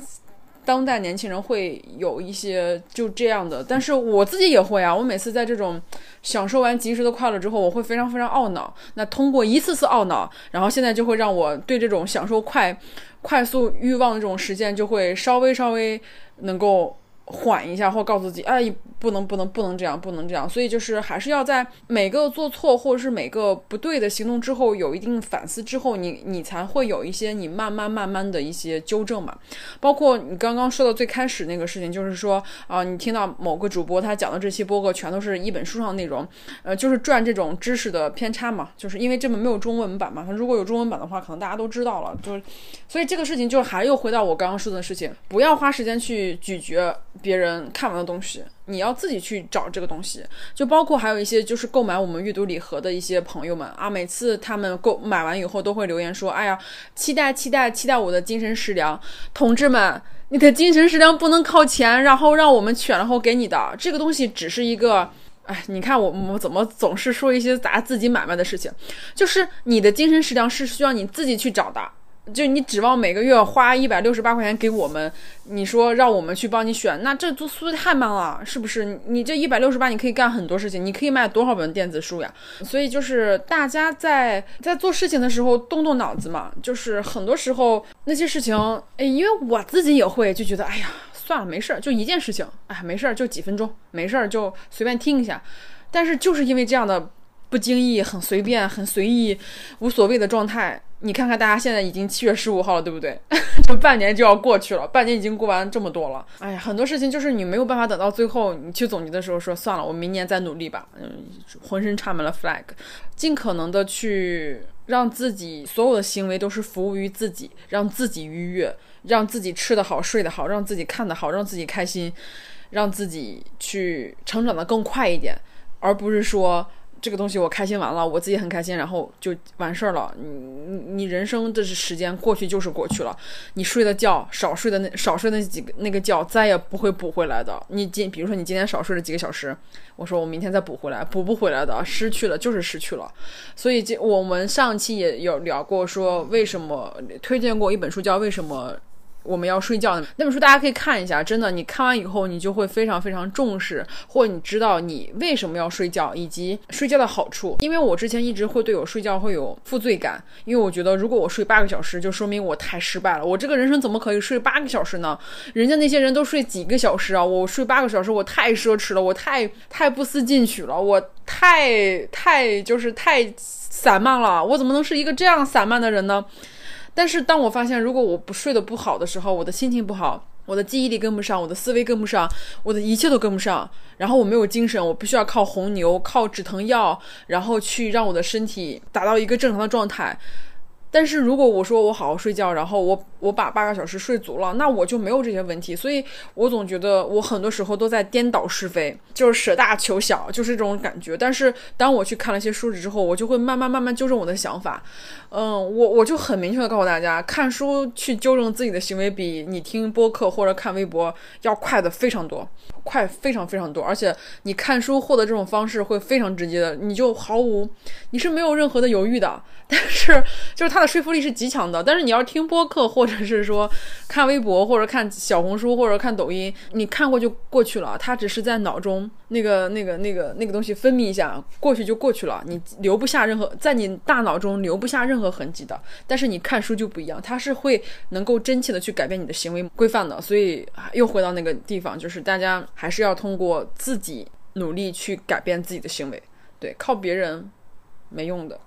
当代年轻人会有一些就这样的。但是我自己也会啊，我每次在这种享受完及时的快乐之后，我会非常非常懊恼。那通过一次次懊恼，然后现在就会让我对这种享受快、快速欲望的这种实践就会稍微稍微能够。缓一下，或告诉自己，哎，不能，不能，不能这样，不能这样。所以就是还是要在每个做错或者是每个不对的行动之后，有一定反思之后，你你才会有一些你慢慢慢慢的一些纠正嘛。包括你刚刚说的最开始那个事情，就是说啊，你听到某个主播他讲的这期播客全都是一本书上的内容，呃，就是赚这种知识的偏差嘛。就是因为这本没有中文版嘛，他如果有中文版的话，可能大家都知道了。就是，所以这个事情就还又回到我刚刚说的事情，不要花时间去咀嚼。别人看完的东西，你要自己去找这个东西。就包括还有一些就是购买我们阅读礼盒的一些朋友们啊，每次他们购买完以后都会留言说：“哎呀，期待期待期待我的精神食粮，同志们，你的精神食粮不能靠钱，然后让我们选然后给你的这个东西只是一个，哎，你看我我怎么总是说一些砸自己买卖的事情，就是你的精神食粮是需要你自己去找的。”就你指望每个月花一百六十八块钱给我们，你说让我们去帮你选，那这做速度太慢了，是不是？你这一百六十八，你可以干很多事情，你可以卖多少本电子书呀？所以就是大家在在做事情的时候动动脑子嘛，就是很多时候那些事情，哎，因为我自己也会就觉得，哎呀，算了，没事儿，就一件事情，哎，没事儿，就几分钟，没事儿就随便听一下。但是就是因为这样的不经意、很随便、很随意、无所谓的状态。你看看，大家现在已经七月十五号了，对不对？这半年就要过去了，半年已经过完这么多了。哎呀，很多事情就是你没有办法等到最后，你去总结的时候说算了，我明年再努力吧。嗯，浑身插满了 flag，尽可能的去让自己所有的行为都是服务于自己，让自己愉悦，让自己吃得好、睡得好，让自己看得好，让自己开心，让自己去成长的更快一点，而不是说。这个东西我开心完了，我自己很开心，然后就完事儿了。你你你人生的时间过去就是过去了，你睡的觉少睡的那少睡那几个那个觉再也不会补回来的。你今比如说你今天少睡了几个小时，我说我明天再补回来，补不回来的，失去了就是失去了。所以这我们上期也有聊过，说为什么推荐过一本书叫《为什么》。我们要睡觉那本书，大家可以看一下。真的，你看完以后，你就会非常非常重视，或你知道你为什么要睡觉，以及睡觉的好处。因为我之前一直会对我睡觉会有负罪感，因为我觉得如果我睡八个小时，就说明我太失败了。我这个人生怎么可以睡八个小时呢？人家那些人都睡几个小时啊，我睡八个小时，我太奢侈了，我太太不思进取了，我太太就是太散漫了，我怎么能是一个这样散漫的人呢？但是当我发现，如果我不睡得不好的时候，我的心情不好，我的记忆力跟不上，我的思维跟不上，我的一切都跟不上，然后我没有精神，我必须要靠红牛、靠止疼药，然后去让我的身体达到一个正常的状态。但是如果我说我好好睡觉，然后我我把八个小时睡足了，那我就没有这些问题。所以我总觉得我很多时候都在颠倒是非，就是舍大求小，就是这种感觉。但是当我去看了一些书籍之后，我就会慢慢慢慢纠正我的想法。嗯，我我就很明确的告诉大家，看书去纠正自己的行为，比你听播客或者看微博要快的非常多，快非常非常多。而且你看书获得这种方式会非常直接的，你就毫无，你是没有任何的犹豫的。但是就是它的说服力是极强的。但是你要听播客，或者是说看微博，或者看小红书，或者看抖音，你看过就过去了。它只是在脑中那个、那个、那个、那个东西分泌一下，过去就过去了。你留不下任何，在你大脑中留不下任何痕迹的。但是你看书就不一样，它是会能够真切的去改变你的行为规范的。所以又回到那个地方，就是大家还是要通过自己努力去改变自己的行为。对，靠别人没用的。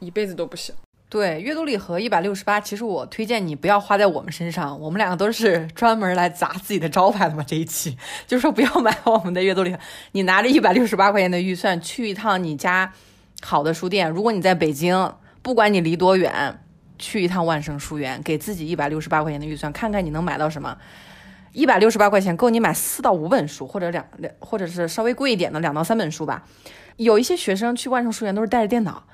一辈子都不行。对，阅读礼盒一百六十八，其实我推荐你不要花在我们身上，我们两个都是 专门来砸自己的招牌的嘛。这一期就是说不要买我们的阅读礼盒，你拿着一百六十八块钱的预算去一趟你家好的书店，如果你在北京，不管你离多远，去一趟万盛书园，给自己一百六十八块钱的预算，看看你能买到什么。一百六十八块钱够你买四到五本书，或者两两，或者是稍微贵一点的两到三本书吧。有一些学生去万盛书园都是带着电脑。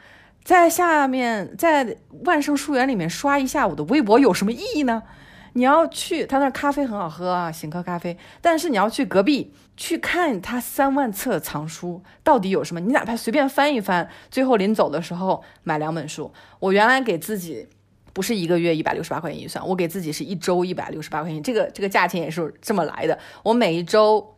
在下面，在万盛书园里面刷一下午的微博有什么意义呢？你要去他那咖啡很好喝啊，醒客咖啡。但是你要去隔壁去看他三万册藏书到底有什么？你哪怕随便翻一翻，最后临走的时候买两本书。我原来给自己不是一个月一百六十八块钱预算，我给自己是一周一百六十八块钱，这个这个价钱也是这么来的。我每一周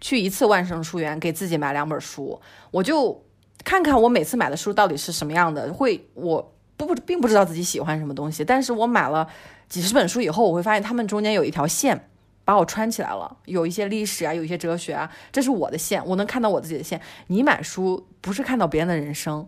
去一次万盛书园，给自己买两本书，我就。看看我每次买的书到底是什么样的，会我不不并不知道自己喜欢什么东西，但是我买了几十本书以后，我会发现他们中间有一条线把我穿起来了，有一些历史啊，有一些哲学啊，这是我的线，我能看到我自己的线。你买书不是看到别人的人生。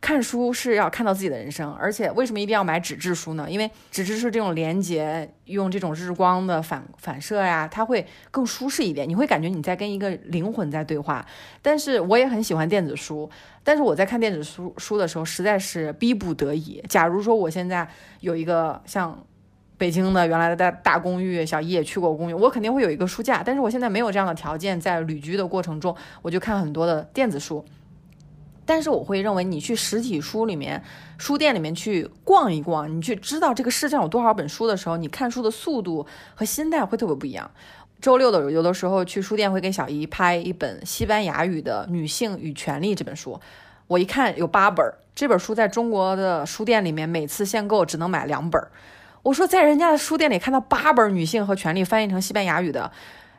看书是要看到自己的人生，而且为什么一定要买纸质书呢？因为纸质书这种连接，用这种日光的反反射呀，它会更舒适一点。你会感觉你在跟一个灵魂在对话。但是我也很喜欢电子书，但是我在看电子书书的时候，实在是逼不得已。假如说我现在有一个像北京的原来的大大公寓，小姨也去过公寓，我肯定会有一个书架。但是我现在没有这样的条件，在旅居的过程中，我就看很多的电子书。但是我会认为，你去实体书里面、书店里面去逛一逛，你去知道这个世界上有多少本书的时候，你看书的速度和心态会特别不一样。周六的有的时候去书店会给小姨拍一本西班牙语的《女性与权利》这本书，我一看有八本，这本书在中国的书店里面每次限购只能买两本。我说在人家的书店里看到八本女性和权利翻译成西班牙语的，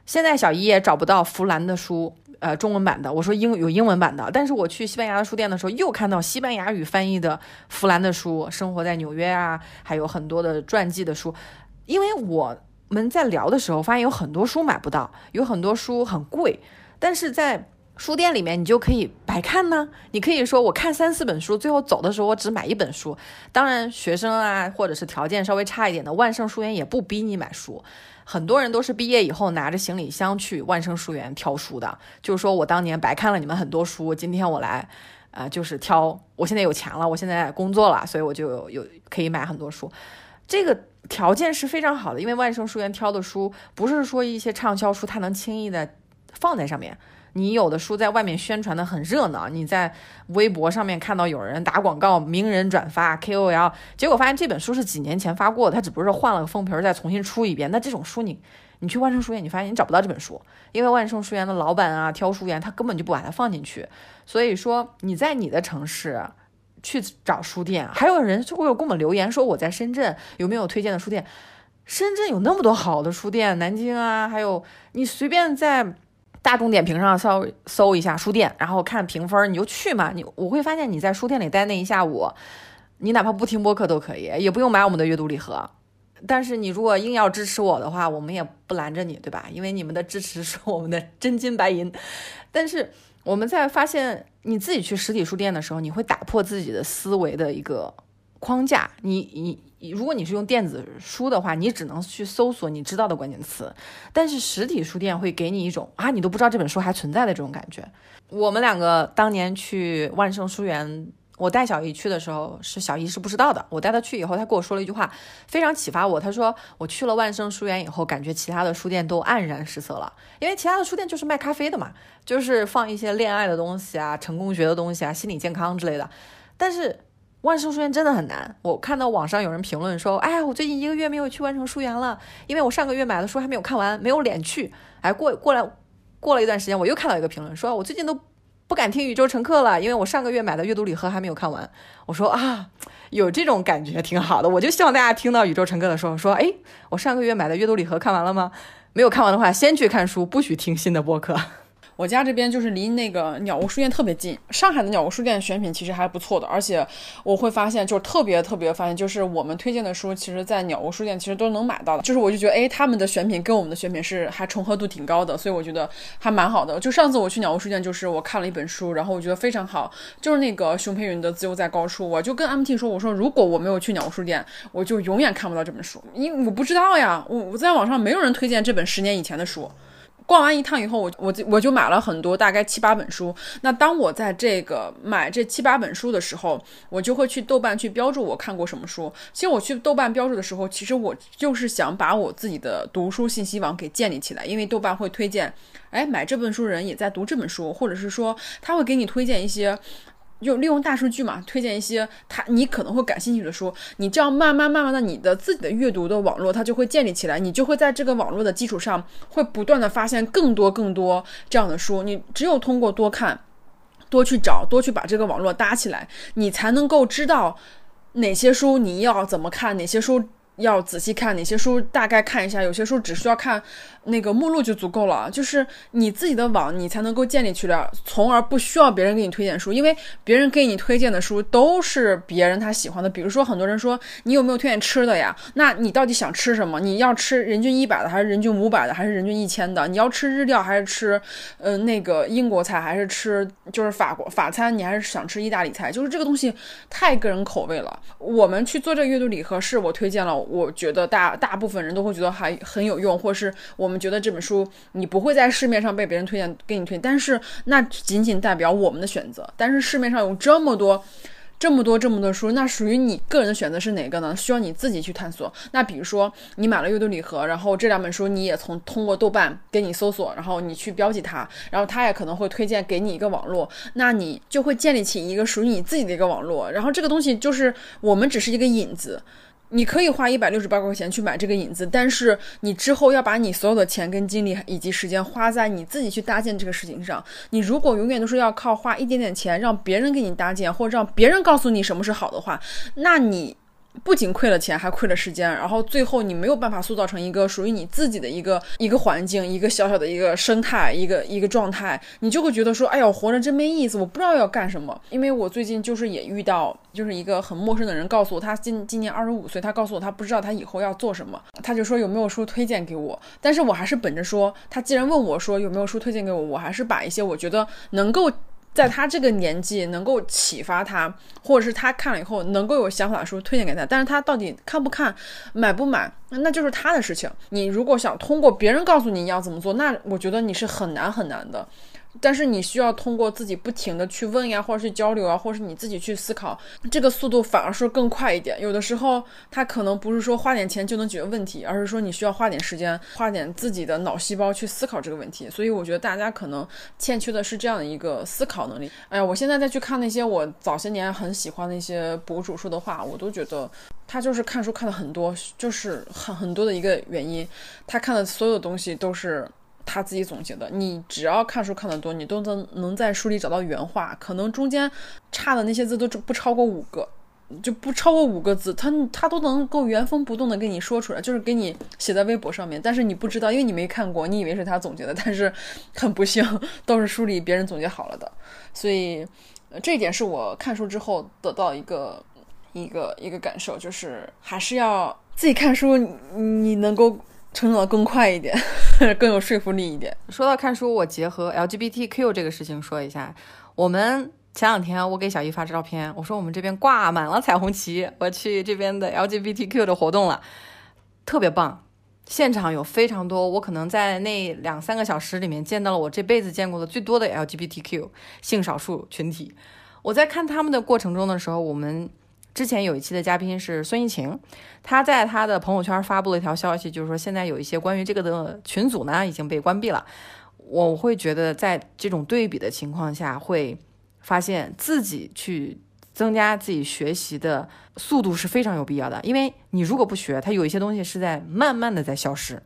现在小姨也找不到弗兰的书。呃，中文版的，我说英有英文版的，但是我去西班牙的书店的时候，又看到西班牙语翻译的弗兰的书，生活在纽约啊，还有很多的传记的书。因为我们在聊的时候，发现有很多书买不到，有很多书很贵，但是在书店里面你就可以白看呢。你可以说我看三四本书，最后走的时候我只买一本书。当然，学生啊，或者是条件稍微差一点的，万圣书园也不逼你买书。很多人都是毕业以后拿着行李箱去万盛书园挑书的，就是说我当年白看了你们很多书，今天我来，啊，就是挑。我现在有钱了，我现在工作了，所以我就有可以买很多书。这个条件是非常好的，因为万盛书园挑的书不是说一些畅销书，它能轻易的放在上面。你有的书在外面宣传的很热闹，你在微博上面看到有人打广告、名人转发、KOL，结果发现这本书是几年前发过的，它只不过是换了个封皮儿再重新出一遍。那这种书你你去万盛书院，你发现你找不到这本书，因为万盛书园的老板啊、挑书员他根本就不把它放进去。所以说你在你的城市去找书店，还有人就会有给我们留言说我在深圳有没有推荐的书店？深圳有那么多好的书店，南京啊，还有你随便在。大众点评上稍微搜一下书店，然后看评分，你就去嘛。你我会发现你在书店里待那一下午，你哪怕不听播客都可以，也不用买我们的阅读礼盒。但是你如果硬要支持我的话，我们也不拦着你，对吧？因为你们的支持是我们的真金白银。但是我们在发现你自己去实体书店的时候，你会打破自己的思维的一个框架。你你。如果你是用电子书的话，你只能去搜索你知道的关键词，但是实体书店会给你一种啊，你都不知道这本书还存在的这种感觉。我们两个当年去万盛书园，我带小姨去的时候，是小姨是不知道的。我带她去以后，她跟我说了一句话，非常启发我。她说我去了万盛书园以后，感觉其他的书店都黯然失色了，因为其他的书店就是卖咖啡的嘛，就是放一些恋爱的东西啊、成功学的东西啊、心理健康之类的，但是。万盛书院真的很难。我看到网上有人评论说：“哎，我最近一个月没有去万盛书园了，因为我上个月买的书还没有看完，没有脸去。”哎，过过来过了一段时间，我又看到一个评论说：“我最近都不敢听宇宙乘客了，因为我上个月买的阅读礼盒还没有看完。”我说：“啊，有这种感觉挺好的。”我就希望大家听到宇宙乘客的时候说：“哎，我上个月买的阅读礼盒看完了吗？没有看完的话，先去看书，不许听新的播客。”我家这边就是离那个鸟屋书店特别近。上海的鸟屋书店选品其实还不错的，而且我会发现，就是特别特别发现，就是我们推荐的书，其实在鸟屋书店其实都能买到的。就是我就觉得，哎，他们的选品跟我们的选品是还重合度挺高的，所以我觉得还蛮好的。就上次我去鸟屋书店，就是我看了一本书，然后我觉得非常好，就是那个熊培云的《自由在高处》，我就跟 MT 说，我说如果我没有去鸟屋书店，我就永远看不到这本书，因为我不知道呀，我我在网上没有人推荐这本十年以前的书。逛完一趟以后，我我我就买了很多，大概七八本书。那当我在这个买这七八本书的时候，我就会去豆瓣去标注我看过什么书。其实我去豆瓣标注的时候，其实我就是想把我自己的读书信息网给建立起来，因为豆瓣会推荐，哎，买这本书人也在读这本书，或者是说他会给你推荐一些。就利用大数据嘛，推荐一些他你可能会感兴趣的书，你这样慢慢慢慢的，你的自己的阅读的网络它就会建立起来，你就会在这个网络的基础上，会不断的发现更多更多这样的书。你只有通过多看，多去找，多去把这个网络搭起来，你才能够知道哪些书你要怎么看，哪些书。要仔细看哪些书，大概看一下。有些书只需要看那个目录就足够了。就是你自己的网，你才能够建立起来，从而不需要别人给你推荐书，因为别人给你推荐的书都是别人他喜欢的。比如说，很多人说你有没有推荐吃的呀？那你到底想吃什么？你要吃人均一百的，还是人均五百的，还是人均一千的？你要吃日料，还是吃呃那个英国菜，还是吃就是法国法餐？你还是想吃意大利菜？就是这个东西太个人口味了。我们去做这个阅读礼盒，是我推荐了。我觉得大大部分人都会觉得还很有用，或是我们觉得这本书你不会在市面上被别人推荐给你推荐，但是那仅仅代表我们的选择。但是市面上有这么多。这么多这么多书，那属于你个人的选择是哪个呢？需要你自己去探索。那比如说你买了阅读礼盒，然后这两本书你也从通过豆瓣给你搜索，然后你去标记它，然后它也可能会推荐给你一个网络，那你就会建立起一个属于你自己的一个网络。然后这个东西就是我们只是一个引子。你可以花一百六十八块钱去买这个影子，但是你之后要把你所有的钱跟精力以及时间花在你自己去搭建这个事情上。你如果永远都是要靠花一点点钱让别人给你搭建，或者让别人告诉你什么是好的话，那你。不仅亏了钱，还亏了时间，然后最后你没有办法塑造成一个属于你自己的一个一个环境，一个小小的一个生态，一个一个状态，你就会觉得说，哎呀，活着真没意思，我不知道要干什么。因为我最近就是也遇到，就是一个很陌生的人告诉我，他今今年二十五岁，他告诉我他不知道他以后要做什么，他就说有没有书推荐给我，但是我还是本着说，他既然问我说有没有书推荐给我，我还是把一些我觉得能够。在他这个年纪，能够启发他，或者是他看了以后能够有想法的书推荐给他，但是他到底看不看、买不买，那就是他的事情。你如果想通过别人告诉你要怎么做，那我觉得你是很难很难的。但是你需要通过自己不停的去问呀，或者是交流啊，或者是你自己去思考，这个速度反而是更快一点。有的时候它可能不是说花点钱就能解决问题，而是说你需要花点时间，花点自己的脑细胞去思考这个问题。所以我觉得大家可能欠缺的是这样的一个思考能力。哎呀，我现在再去看那些我早些年很喜欢的一些博主说的话，我都觉得他就是看书看的很多，就是很很多的一个原因，他看的所有东西都是。他自己总结的，你只要看书看得多，你都能能在书里找到原话，可能中间差的那些字都不超过五个，就不超过五个字，他他都能够原封不动的跟你说出来，就是给你写在微博上面，但是你不知道，因为你没看过，你以为是他总结的，但是很不幸都是书里别人总结好了的，所以这一点是我看书之后得到一个一个一个感受，就是还是要自己看书，你能够。成长的更快一点，更有说服力一点。说到看书，我结合 LGBTQ 这个事情说一下。我们前两天我给小姨发照片，我说我们这边挂满了彩虹旗，我去这边的 LGBTQ 的活动了，特别棒。现场有非常多，我可能在那两三个小时里面见到了我这辈子见过的最多的 LGBTQ 性少数群体。我在看他们的过程中的时候，我们。之前有一期的嘉宾是孙艺晴，他在他的朋友圈发布了一条消息，就是说现在有一些关于这个的群组呢已经被关闭了。我会觉得在这种对比的情况下，会发现自己去增加自己学习的速度是非常有必要的。因为你如果不学，它有一些东西是在慢慢的在消失，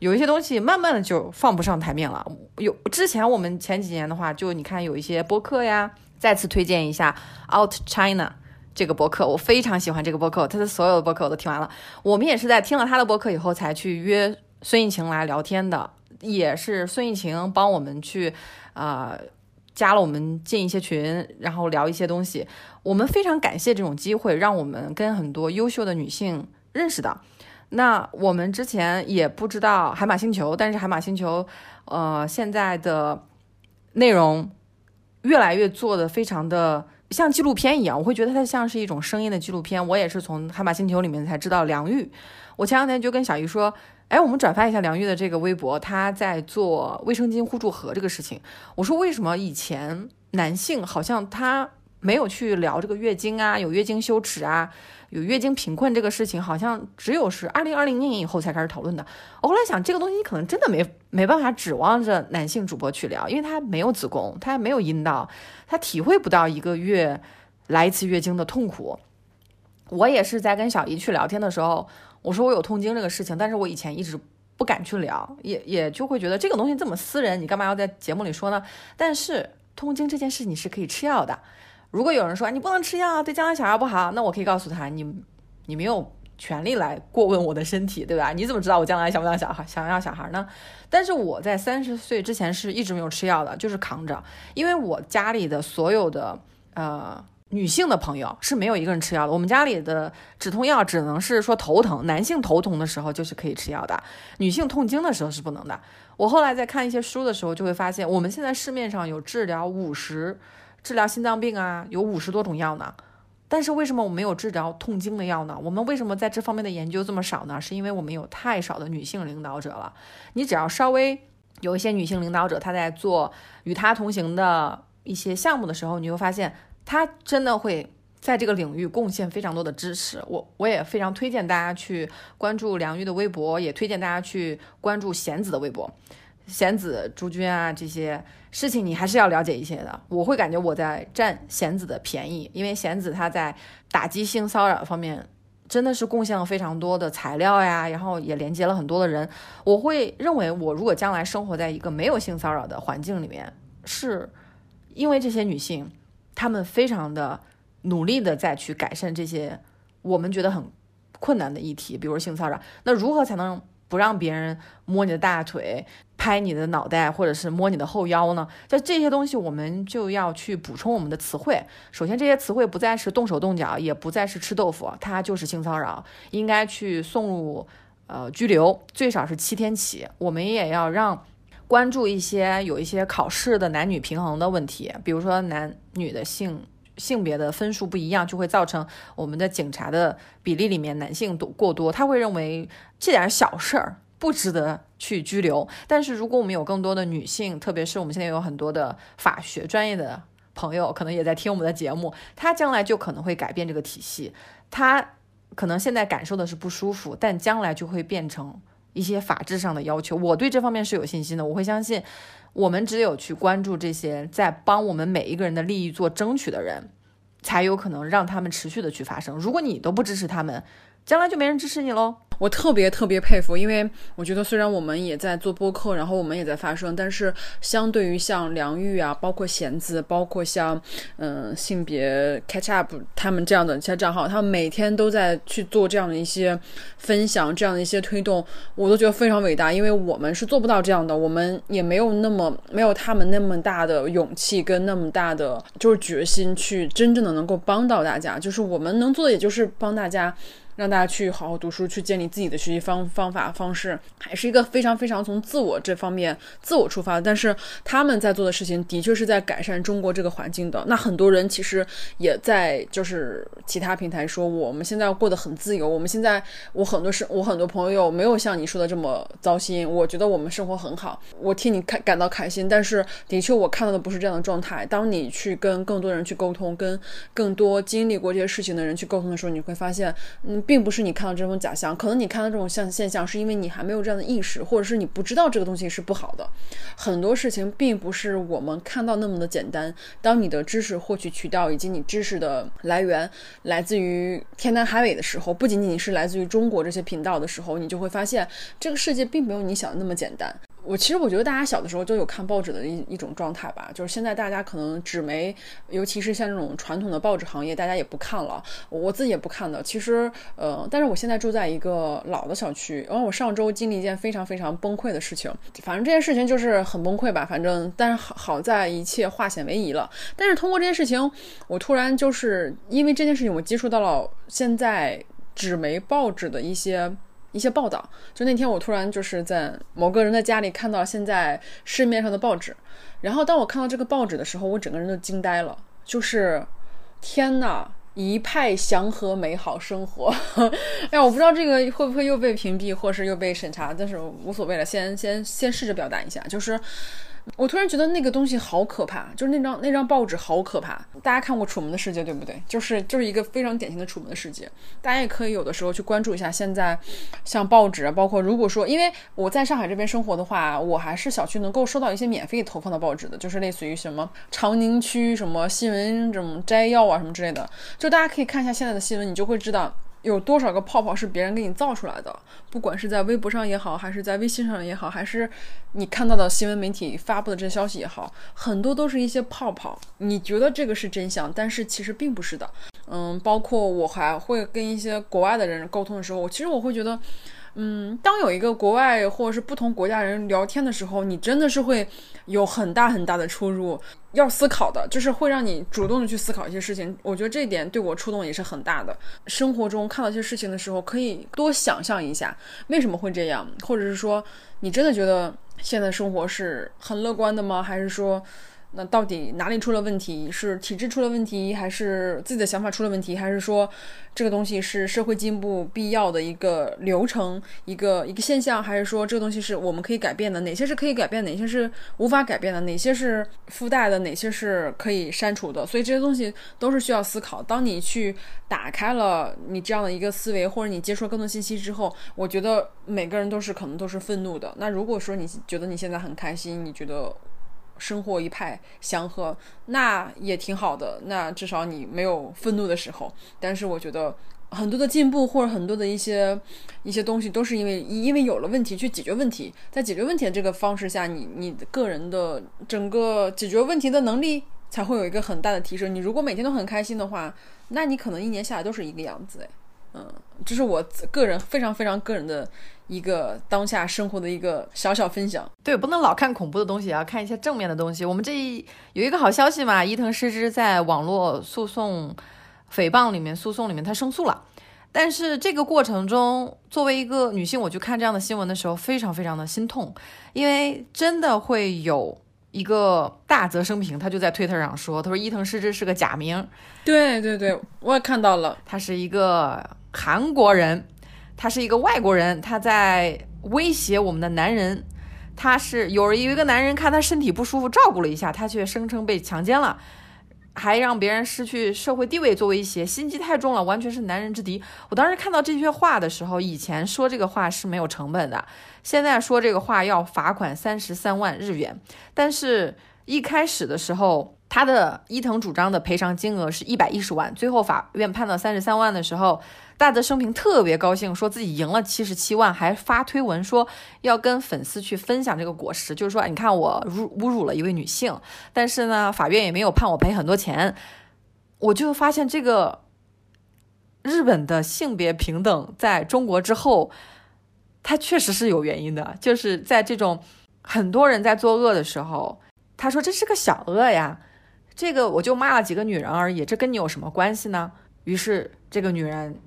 有一些东西慢慢的就放不上台面了。有之前我们前几年的话，就你看有一些播客呀，再次推荐一下 Out China。这个博客我非常喜欢，这个博客他的所有的博客我都听完了。我们也是在听了他的博客以后才去约孙艺晴来聊天的。也是孙艺晴帮我们去啊、加了我们进一些群，然后聊一些东西。我们非常感谢这种机会，让我们跟很多优秀的女性认识的。那我们之前也不知道海马星球，但是海马星球，呃，现在的内容越来越做的非常的像纪录片一样，我会觉得它像是一种声音的纪录片。我也是从海马星球里面才知道梁玉。我前两天就跟小鱼说，哎，我们转发一下梁玉的这个微博，他在做卫生巾互助盒这个事情。我说为什么以前男性好像他没有去聊这个月经啊，有月经羞耻啊，有月经贫困这个事情，好像只有是二零二零年以后才开始讨论的。我后来想，这个东西可能真的没没办法指望着男性主播去聊，因为他没有子宫，他没有阴道，他体会不到一个月来一次月经的痛苦。我也是在跟小姨去聊天的时候，我说我有痛经这个事情，但是我以前一直不敢去聊，也也就会觉得这个东西这么私人，你干嘛要在节目里说呢？但是痛经这件事你是可以吃药的。如果有人说你不能吃药，对将来小孩不好，那我可以告诉他，你你没有权利来过问我的身体，对吧？你怎么知道我将来想不想小孩，想要小孩呢？但是我在三十岁之前是一直没有吃药的，就是扛着，因为我家里的所有的呃女性的朋友是没有一个人吃药的。我们家里的止痛药只能是说头疼，男性头疼的时候就是可以吃药的，女性痛经的时候是不能的。我后来在看一些书的时候，就会发现我们现在市面上有治疗五十。治疗心脏病啊，有五十多种药呢，但是为什么我没有治疗痛经的药呢？我们为什么在这方面的研究这么少呢？是因为我们有太少的女性领导者了。你只要稍微有一些女性领导者，她在做与她同行的一些项目的时候，你会发现她真的会在这个领域贡献非常多的知识。我我也非常推荐大家去关注梁玉的微博，也推荐大家去关注贤子的微博。贤子、朱军啊，这些事情你还是要了解一些的。我会感觉我在占贤子的便宜，因为贤子他在打击性骚扰方面真的是贡献了非常多的材料呀，然后也连接了很多的人。我会认为，我如果将来生活在一个没有性骚扰的环境里面，是因为这些女性，她们非常的努力的在去改善这些我们觉得很困难的议题，比如性骚扰。那如何才能不让别人摸你的大腿？拍你的脑袋，或者是摸你的后腰呢？就这些东西，我们就要去补充我们的词汇。首先，这些词汇不再是动手动脚，也不再是吃豆腐，它就是性骚扰，应该去送入呃拘留，最少是七天起。我们也要让关注一些有一些考试的男女平衡的问题，比如说男女的性性别的分数不一样，就会造成我们的警察的比例里面男性多过多，他会认为这点小事儿。不值得去拘留，但是如果我们有更多的女性，特别是我们现在有很多的法学专业的朋友，可能也在听我们的节目，他将来就可能会改变这个体系。他可能现在感受的是不舒服，但将来就会变成一些法制上的要求。我对这方面是有信心的，我会相信，我们只有去关注这些在帮我们每一个人的利益做争取的人，才有可能让他们持续的去发生。如果你都不支持他们，将来就没人支持你喽。我特别特别佩服，因为我觉得虽然我们也在做播客，然后我们也在发声，但是相对于像梁玉啊，包括贤子，包括像嗯性别 catch up 他们这样的一些账号，他们每天都在去做这样的一些分享，这样的一些推动，我都觉得非常伟大。因为我们是做不到这样的，我们也没有那么没有他们那么大的勇气跟那么大的就是决心去真正的能够帮到大家。就是我们能做的，也就是帮大家。让大家去好好读书，去建立自己的学习方方法方式，还是一个非常非常从自我这方面自我出发。但是他们在做的事情，的确是在改善中国这个环境的。那很多人其实也在就是其他平台说，我们现在过得很自由。我们现在我很多是，我很多朋友没有像你说的这么糟心。我觉得我们生活很好，我替你开感到开心。但是的确，我看到的不是这样的状态。当你去跟更多人去沟通，跟更多经历过这些事情的人去沟通的时候，你会发现，嗯。并不是你看到这种假象，可能你看到这种像现象，是因为你还没有这样的意识，或者是你不知道这个东西是不好的。很多事情并不是我们看到那么的简单。当你的知识获取渠道以及你知识的来源来自于天南海北的时候，不仅仅是来自于中国这些频道的时候，你就会发现这个世界并没有你想的那么简单。我其实我觉得大家小的时候都有看报纸的一一种状态吧，就是现在大家可能纸媒，尤其是像这种传统的报纸行业，大家也不看了，我自己也不看的。其实，呃，但是我现在住在一个老的小区，然后我上周经历一件非常非常崩溃的事情，反正这件事情就是很崩溃吧，反正，但是好好在一切化险为夷了。但是通过这件事情，我突然就是因为这件事情，我接触到了现在纸媒报纸的一些。一些报道，就那天我突然就是在某个人的家里看到现在市面上的报纸，然后当我看到这个报纸的时候，我整个人都惊呆了，就是天呐，一派祥和美好生活。哎呀，我不知道这个会不会又被屏蔽，或是又被审查，但是无所谓了，先先先试着表达一下，就是。我突然觉得那个东西好可怕，就是那张那张报纸好可怕。大家看过《楚门的世界》对不对？就是就是一个非常典型的《楚门的世界》。大家也可以有的时候去关注一下现在像报纸啊，包括如果说因为我在上海这边生活的话，我还是小区能够收到一些免费投放的报纸的，就是类似于什么长宁区什么新闻这种摘要啊什么之类的。就大家可以看一下现在的新闻，你就会知道。有多少个泡泡是别人给你造出来的？不管是在微博上也好，还是在微信上也好，还是你看到的新闻媒体发布的这些消息也好，很多都是一些泡泡。你觉得这个是真相，但是其实并不是的。嗯，包括我还会跟一些国外的人沟通的时候，我其实我会觉得。嗯，当有一个国外或者是不同国家人聊天的时候，你真的是会有很大很大的出入，要思考的，就是会让你主动的去思考一些事情。我觉得这一点对我触动也是很大的。生活中看到一些事情的时候，可以多想象一下为什么会这样，或者是说你真的觉得现在生活是很乐观的吗？还是说？那到底哪里出了问题？是体制出了问题，还是自己的想法出了问题？还是说这个东西是社会进步必要的一个流程、一个一个现象？还是说这个东西是我们可以改变的？哪些是可以改变？哪些是无法改变的？哪些是附带的？哪些是可以删除的？所以这些东西都是需要思考。当你去打开了你这样的一个思维，或者你接触更多信息之后，我觉得每个人都是可能都是愤怒的。那如果说你觉得你现在很开心，你觉得？生活一派祥和，那也挺好的。那至少你没有愤怒的时候。但是我觉得很多的进步或者很多的一些一些东西，都是因为因为有了问题去解决问题，在解决问题的这个方式下，你你个人的整个解决问题的能力才会有一个很大的提升。你如果每天都很开心的话，那你可能一年下来都是一个样子。嗯，这是我个人非常非常个人的。一个当下生活的一个小小分享，对，不能老看恐怖的东西，要看一些正面的东西。我们这有一个好消息嘛，伊藤诗织在网络诉讼诽谤里面诉讼里面他胜诉了，但是这个过程中，作为一个女性，我去看这样的新闻的时候，非常非常的心痛，因为真的会有一个大泽生平，他就在推特上说，他说伊藤诗织是个假名，对对对，我也看到了，他是一个韩国人。他是一个外国人，他在威胁我们的男人。他是有有一个男人看他身体不舒服，照顾了一下，他却声称被强奸了，还让别人失去社会地位做威胁，心机太重了，完全是男人之敌。我当时看到这句话的时候，以前说这个话是没有成本的，现在说这个话要罚款三十三万日元。但是一开始的时候，他的伊藤主张的赔偿金额是一百一十万，最后法院判到三十三万的时候。大泽生平特别高兴，说自己赢了七十七万，还发推文说要跟粉丝去分享这个果实，就是说，你看我辱侮辱了一位女性，但是呢，法院也没有判我赔很多钱。我就发现这个日本的性别平等在中国之后，它确实是有原因的，就是在这种很多人在作恶的时候，他说这是个小恶呀，这个我就骂了几个女人而已，这跟你有什么关系呢？于是这个女人。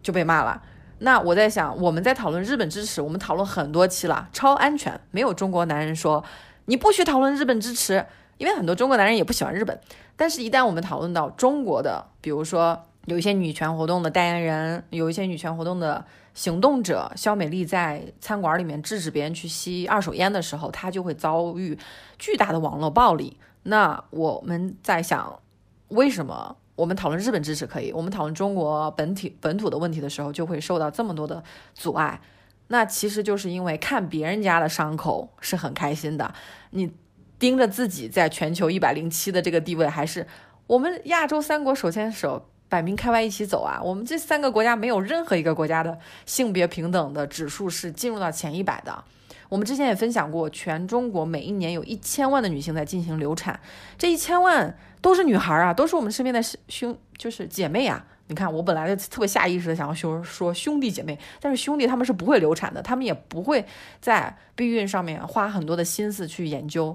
就被骂了。那我在想，我们在讨论日本支持，我们讨论很多期了，超安全，没有中国男人说你不许讨论日本支持，因为很多中国男人也不喜欢日本。但是，一旦我们讨论到中国的，比如说有一些女权活动的代言人，有一些女权活动的行动者，肖美丽在餐馆里面制止别人去吸二手烟的时候，她就会遭遇巨大的网络暴力。那我们在想，为什么？我们讨论日本支持可以，我们讨论中国本体本土的问题的时候，就会受到这么多的阻碍。那其实就是因为看别人家的伤口是很开心的，你盯着自己在全球一百零七的这个地位，还是我们亚洲三国手牵手摆明开外一起走啊！我们这三个国家没有任何一个国家的性别平等的指数是进入到前一百的。我们之前也分享过，全中国每一年有一千万的女性在进行流产，这一千万都是女孩啊，都是我们身边的兄，就是姐妹啊。你看，我本来就特别下意识的想要说说兄弟姐妹，但是兄弟他们是不会流产的，他们也不会在避孕上面花很多的心思去研究，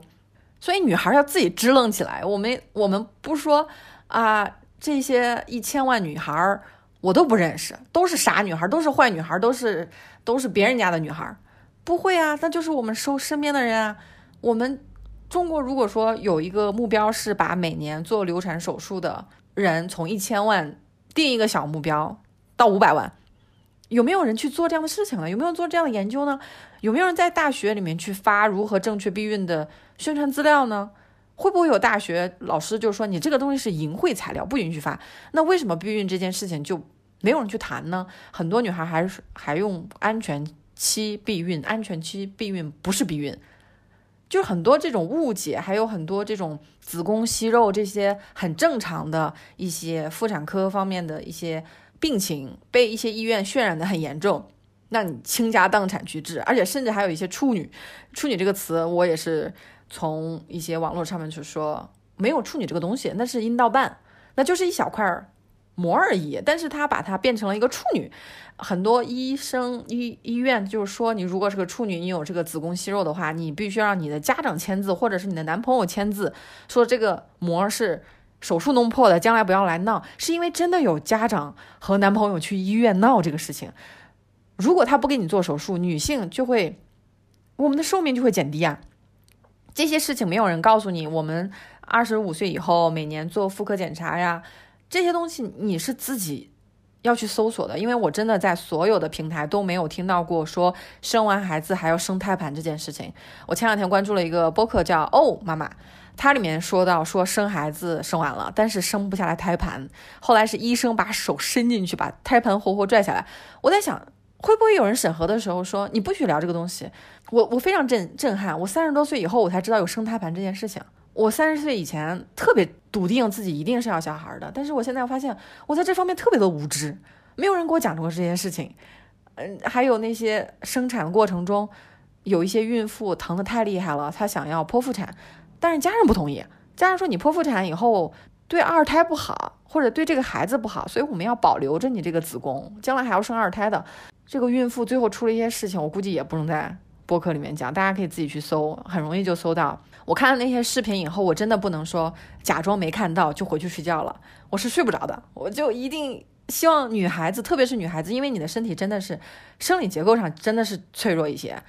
所以女孩要自己支棱起来。我们我们不说啊，这些一千万女孩我都不认识，都是傻女孩，都是坏女孩，都是都是别人家的女孩。不会啊，那就是我们收身边的人啊。我们中国如果说有一个目标是把每年做流产手术的人从一千万定一个小目标到五百万，有没有人去做这样的事情呢？有没有做这样的研究呢？有没有人在大学里面去发如何正确避孕的宣传资料呢？会不会有大学老师就说你这个东西是淫秽材料，不允许发？那为什么避孕这件事情就没有人去谈呢？很多女孩还是还用安全。期避孕，安全期避孕不是避孕，就是很多这种误解，还有很多这种子宫息肉这些很正常的一些妇产科方面的一些病情，被一些医院渲染的很严重，让你倾家荡产去治，而且甚至还有一些处女，处女这个词我也是从一些网络上面去说，没有处女这个东西，那是阴道瓣，那就是一小块膜而已，但是他把它变成了一个处女。很多医生医医院就是说，你如果是个处女，你有这个子宫息肉的话，你必须让你的家长签字，或者是你的男朋友签字，说这个膜是手术弄破的，将来不要来闹。是因为真的有家长和男朋友去医院闹这个事情。如果他不给你做手术，女性就会我们的寿命就会减低啊。这些事情没有人告诉你。我们二十五岁以后每年做妇科检查呀，这些东西你是自己。要去搜索的，因为我真的在所有的平台都没有听到过说生完孩子还要生胎盘这件事情。我前两天关注了一个播客叫哦妈妈，它里面说到说生孩子生完了，但是生不下来胎盘，后来是医生把手伸进去把胎盘活活拽下来。我在想，会不会有人审核的时候说你不许聊这个东西？我我非常震震撼，我三十多岁以后我才知道有生胎盘这件事情。我三十岁以前特别笃定自己一定是要小孩的，但是我现在发现我在这方面特别的无知，没有人给我讲过这件事情。嗯，还有那些生产过程中有一些孕妇疼得太厉害了，她想要剖腹产，但是家人不同意，家人说你剖腹产以后对二胎不好，或者对这个孩子不好，所以我们要保留着你这个子宫，将来还要生二胎的。这个孕妇最后出了一些事情，我估计也不能再播客里面讲，大家可以自己去搜，很容易就搜到。我看了那些视频以后，我真的不能说假装没看到就回去睡觉了，我是睡不着的。我就一定希望女孩子，特别是女孩子，因为你的身体真的是生理结构上真的是脆弱一些，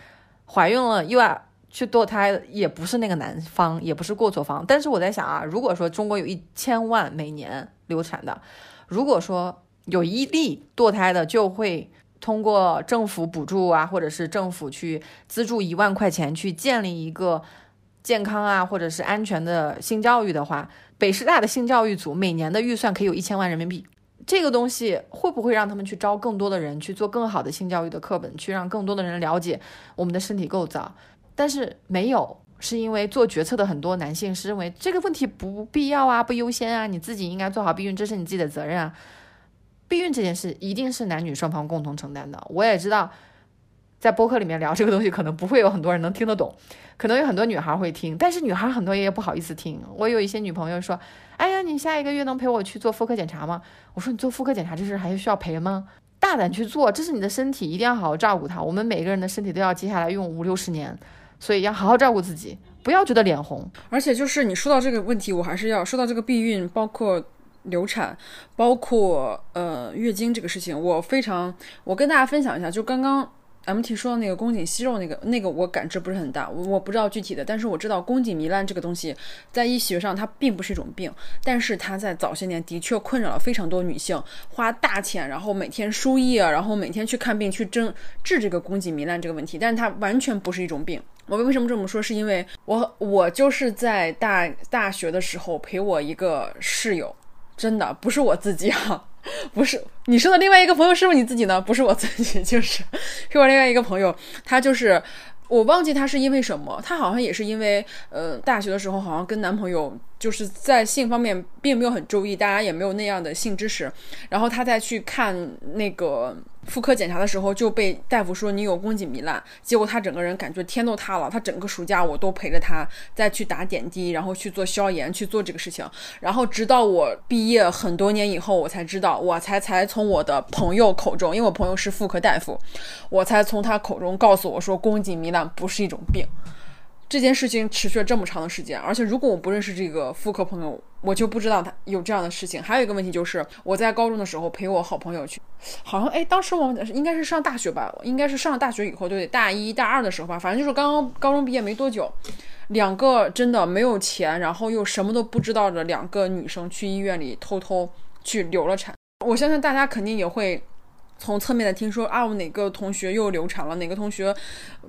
怀孕了又要去堕胎，也不是那个男方，也不是过错方。但是我在想啊，如果说中国有一千万每年流产的，如果说有一例堕胎的，就会通过政府补助啊，或者是政府去资助一万块钱去建立一个。健康啊，或者是安全的性教育的话，北师大的性教育组每年的预算可以有一千万人民币。这个东西会不会让他们去招更多的人去做更好的性教育的课本，去让更多的人了解我们的身体构造？但是没有，是因为做决策的很多男性是认为这个问题不必要啊，不优先啊，你自己应该做好避孕，这是你自己的责任啊。避孕这件事一定是男女双方共同承担的。我也知道。在播客里面聊这个东西，可能不会有很多人能听得懂，可能有很多女孩会听，但是女孩很多也不好意思听。我有一些女朋友说：“哎呀，你下一个月能陪我去做妇科检查吗？”我说：“你做妇科检查这事还需要陪吗？大胆去做，这是你的身体，一定要好好照顾它。我们每个人的身体都要接下来用五六十年，所以要好好照顾自己，不要觉得脸红。而且就是你说到这个问题，我还是要说到这个避孕，包括流产，包括呃月经这个事情，我非常，我跟大家分享一下，就刚刚。M T 说的那个宫颈息肉，那个那个我感知不是很大，我我不知道具体的，但是我知道宫颈糜烂这个东西在医学上它并不是一种病，但是它在早些年的确困扰了非常多女性，花大钱，然后每天输液，然后每天去看病去针治这个宫颈糜烂这个问题，但是它完全不是一种病。我为什么这么说？是因为我我就是在大大学的时候陪我一个室友，真的不是我自己啊。不是你说的另外一个朋友是不是你自己呢？不是我自己，就是是我另外一个朋友，他就是我忘记她是因为什么，她好像也是因为呃大学的时候好像跟男朋友就是在性方面并没有很注意，大家也没有那样的性知识，然后他再去看那个。妇科检查的时候就被大夫说你有宫颈糜烂，结果他整个人感觉天都塌了。他整个暑假我都陪着他再去打点滴，然后去做消炎，去做这个事情。然后直到我毕业很多年以后，我才知道，我才才从我的朋友口中，因为我朋友是妇科大夫，我才从他口中告诉我说宫颈糜烂不是一种病。这件事情持续了这么长的时间，而且如果我不认识这个妇科朋友，我就不知道他有这样的事情。还有一个问题就是，我在高中的时候陪我好朋友去，好像哎，当时我们应该是上大学吧，应该是上了大学以后，对，大一大二的时候吧，反正就是刚刚高中毕业没多久，两个真的没有钱，然后又什么都不知道的两个女生去医院里偷偷去流了产。我相信大家肯定也会。从侧面的听说啊，我哪个同学又流产了，哪个同学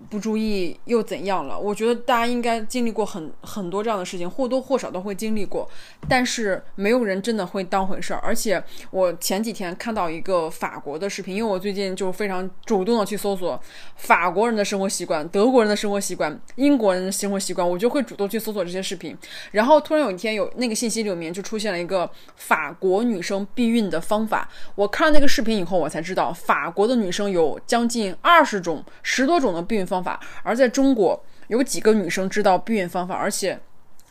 不注意又怎样了？我觉得大家应该经历过很很多这样的事情，或多或少都会经历过，但是没有人真的会当回事儿。而且我前几天看到一个法国的视频，因为我最近就非常主动的去搜索法国人的生活习惯、德国人的生活习惯、英国人的生活习惯，我就会主动去搜索这些视频。然后突然有一天有那个信息里面就出现了一个法国女生避孕的方法，我看了那个视频以后，我才知道。法国的女生有将近二十种、十多种的避孕方法，而在中国有几个女生知道避孕方法，而且。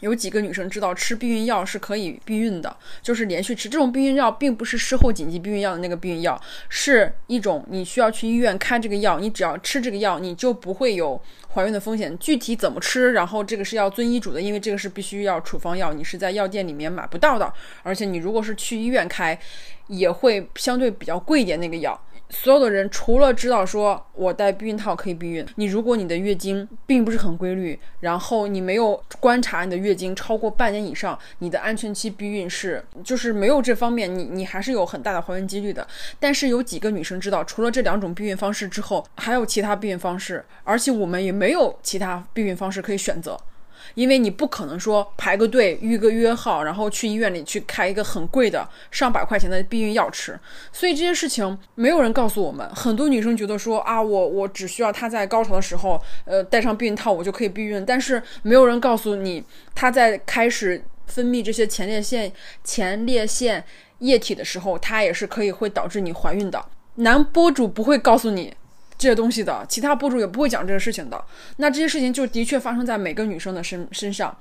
有几个女生知道吃避孕药是可以避孕的，就是连续吃这种避孕药，并不是事后紧急避孕药的那个避孕药，是一种你需要去医院开这个药，你只要吃这个药，你就不会有怀孕的风险。具体怎么吃，然后这个是要遵医嘱的，因为这个是必须要处方药，你是在药店里面买不到的，而且你如果是去医院开，也会相对比较贵一点那个药。所有的人除了知道说我戴避孕套可以避孕，你如果你的月经并不是很规律，然后你没有观察你的月经超过半年以上，你的安全期避孕是就是没有这方面，你你还是有很大的怀孕几率的。但是有几个女生知道，除了这两种避孕方式之后，还有其他避孕方式，而且我们也没有其他避孕方式可以选择。因为你不可能说排个队预个约号，然后去医院里去开一个很贵的上百块钱的避孕药吃，所以这些事情没有人告诉我们。很多女生觉得说啊，我我只需要她在高潮的时候，呃，戴上避孕套我就可以避孕，但是没有人告诉你，她在开始分泌这些前列腺前列腺液体的时候，它也是可以会导致你怀孕的。男博主不会告诉你。这些东西的其他博主也不会讲这个事情的。那这些事情就的确发生在每个女生的身身上。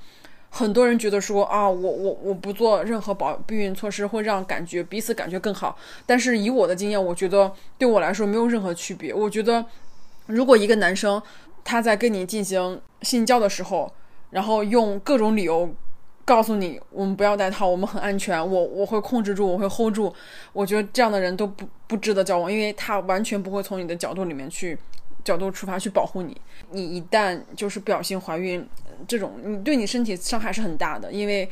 很多人觉得说啊，我我我不做任何保避孕措施会让感觉彼此感觉更好。但是以我的经验，我觉得对我来说没有任何区别。我觉得如果一个男生他在跟你进行性交的时候，然后用各种理由。告诉你，我们不要戴套，我们很安全。我我会控制住，我会 hold 住。我觉得这样的人都不不值得交往，因为他完全不会从你的角度里面去角度出发去保护你。你一旦就是不小心怀孕，这种你对你身体伤害是很大的，因为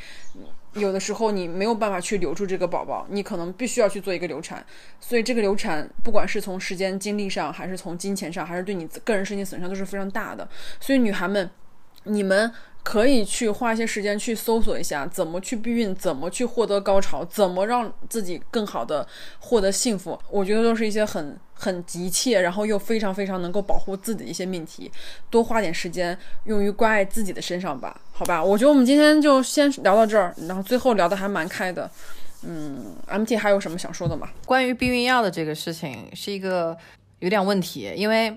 有的时候你没有办法去留住这个宝宝，你可能必须要去做一个流产。所以这个流产，不管是从时间精力上，还是从金钱上，还是对你个人身体损伤，都是非常大的。所以女孩们，你们。可以去花一些时间去搜索一下怎么去避孕，怎么去获得高潮，怎么让自己更好的获得幸福。我觉得都是一些很很急切，然后又非常非常能够保护自己的一些命题。多花点时间用于关爱自己的身上吧，好吧？我觉得我们今天就先聊到这儿，然后最后聊的还蛮开的。嗯，MT 还有什么想说的吗？关于避孕药的这个事情是一个有点问题，因为。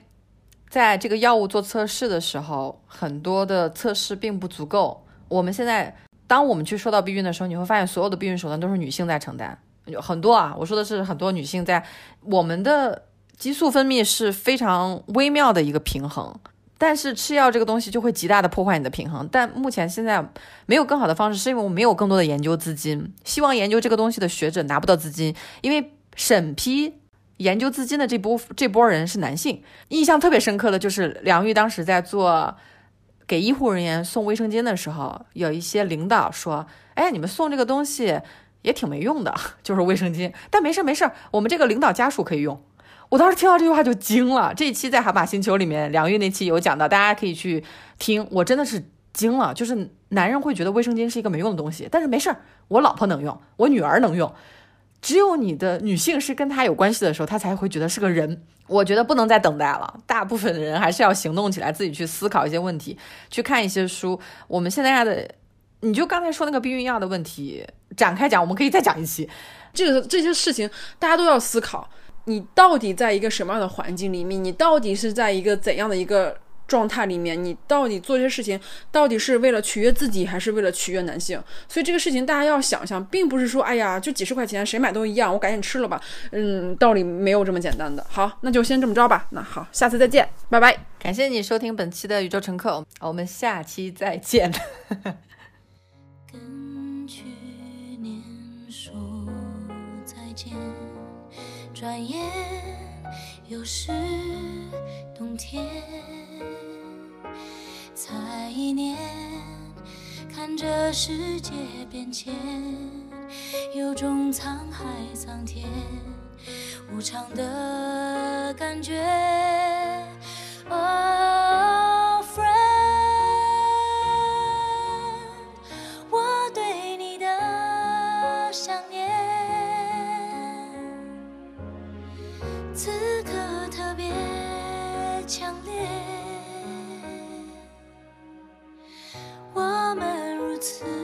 在这个药物做测试的时候，很多的测试并不足够。我们现在，当我们去说到避孕的时候，你会发现所有的避孕手段都是女性在承担，有很多啊。我说的是很多女性在我们的激素分泌是非常微妙的一个平衡，但是吃药这个东西就会极大的破坏你的平衡。但目前现在没有更好的方式，是因为我们没有更多的研究资金。希望研究这个东西的学者拿不到资金，因为审批。研究资金的这波这波人是男性，印象特别深刻的就是梁玉当时在做给医护人员送卫生巾的时候，有一些领导说：“哎，你们送这个东西也挺没用的，就是卫生巾。但没事没事，我们这个领导家属可以用。”我当时听到这句话就惊了。这一期在海马星球里面，梁玉那期有讲到，大家可以去听。我真的是惊了，就是男人会觉得卫生巾是一个没用的东西，但是没事儿，我老婆能用，我女儿能用。只有你的女性是跟他有关系的时候，他才会觉得是个人。我觉得不能再等待了，大部分的人还是要行动起来，自己去思考一些问题，去看一些书。我们现在的你就刚才说那个避孕药的问题展开讲，我们可以再讲一期。这个这些事情大家都要思考，你到底在一个什么样的环境里面，你到底是在一个怎样的一个状态里面，你到底做这些事情到底是为了取悦自己，还是为了取悦男性？所以这个事情大家要想想，并不是说哎呀就几十块钱谁买都一样，我赶紧吃了吧。嗯，道理没有这么简单的。好，那就先这么着吧。那好，下次再见，拜拜。感谢你收听本期的宇宙乘客，我们下期再见。跟去年说再见，转眼又是冬天。一年看着世界变迁有种沧海桑田无常的感觉。Oh friend 我对你的想念此刻特别强烈。我们如此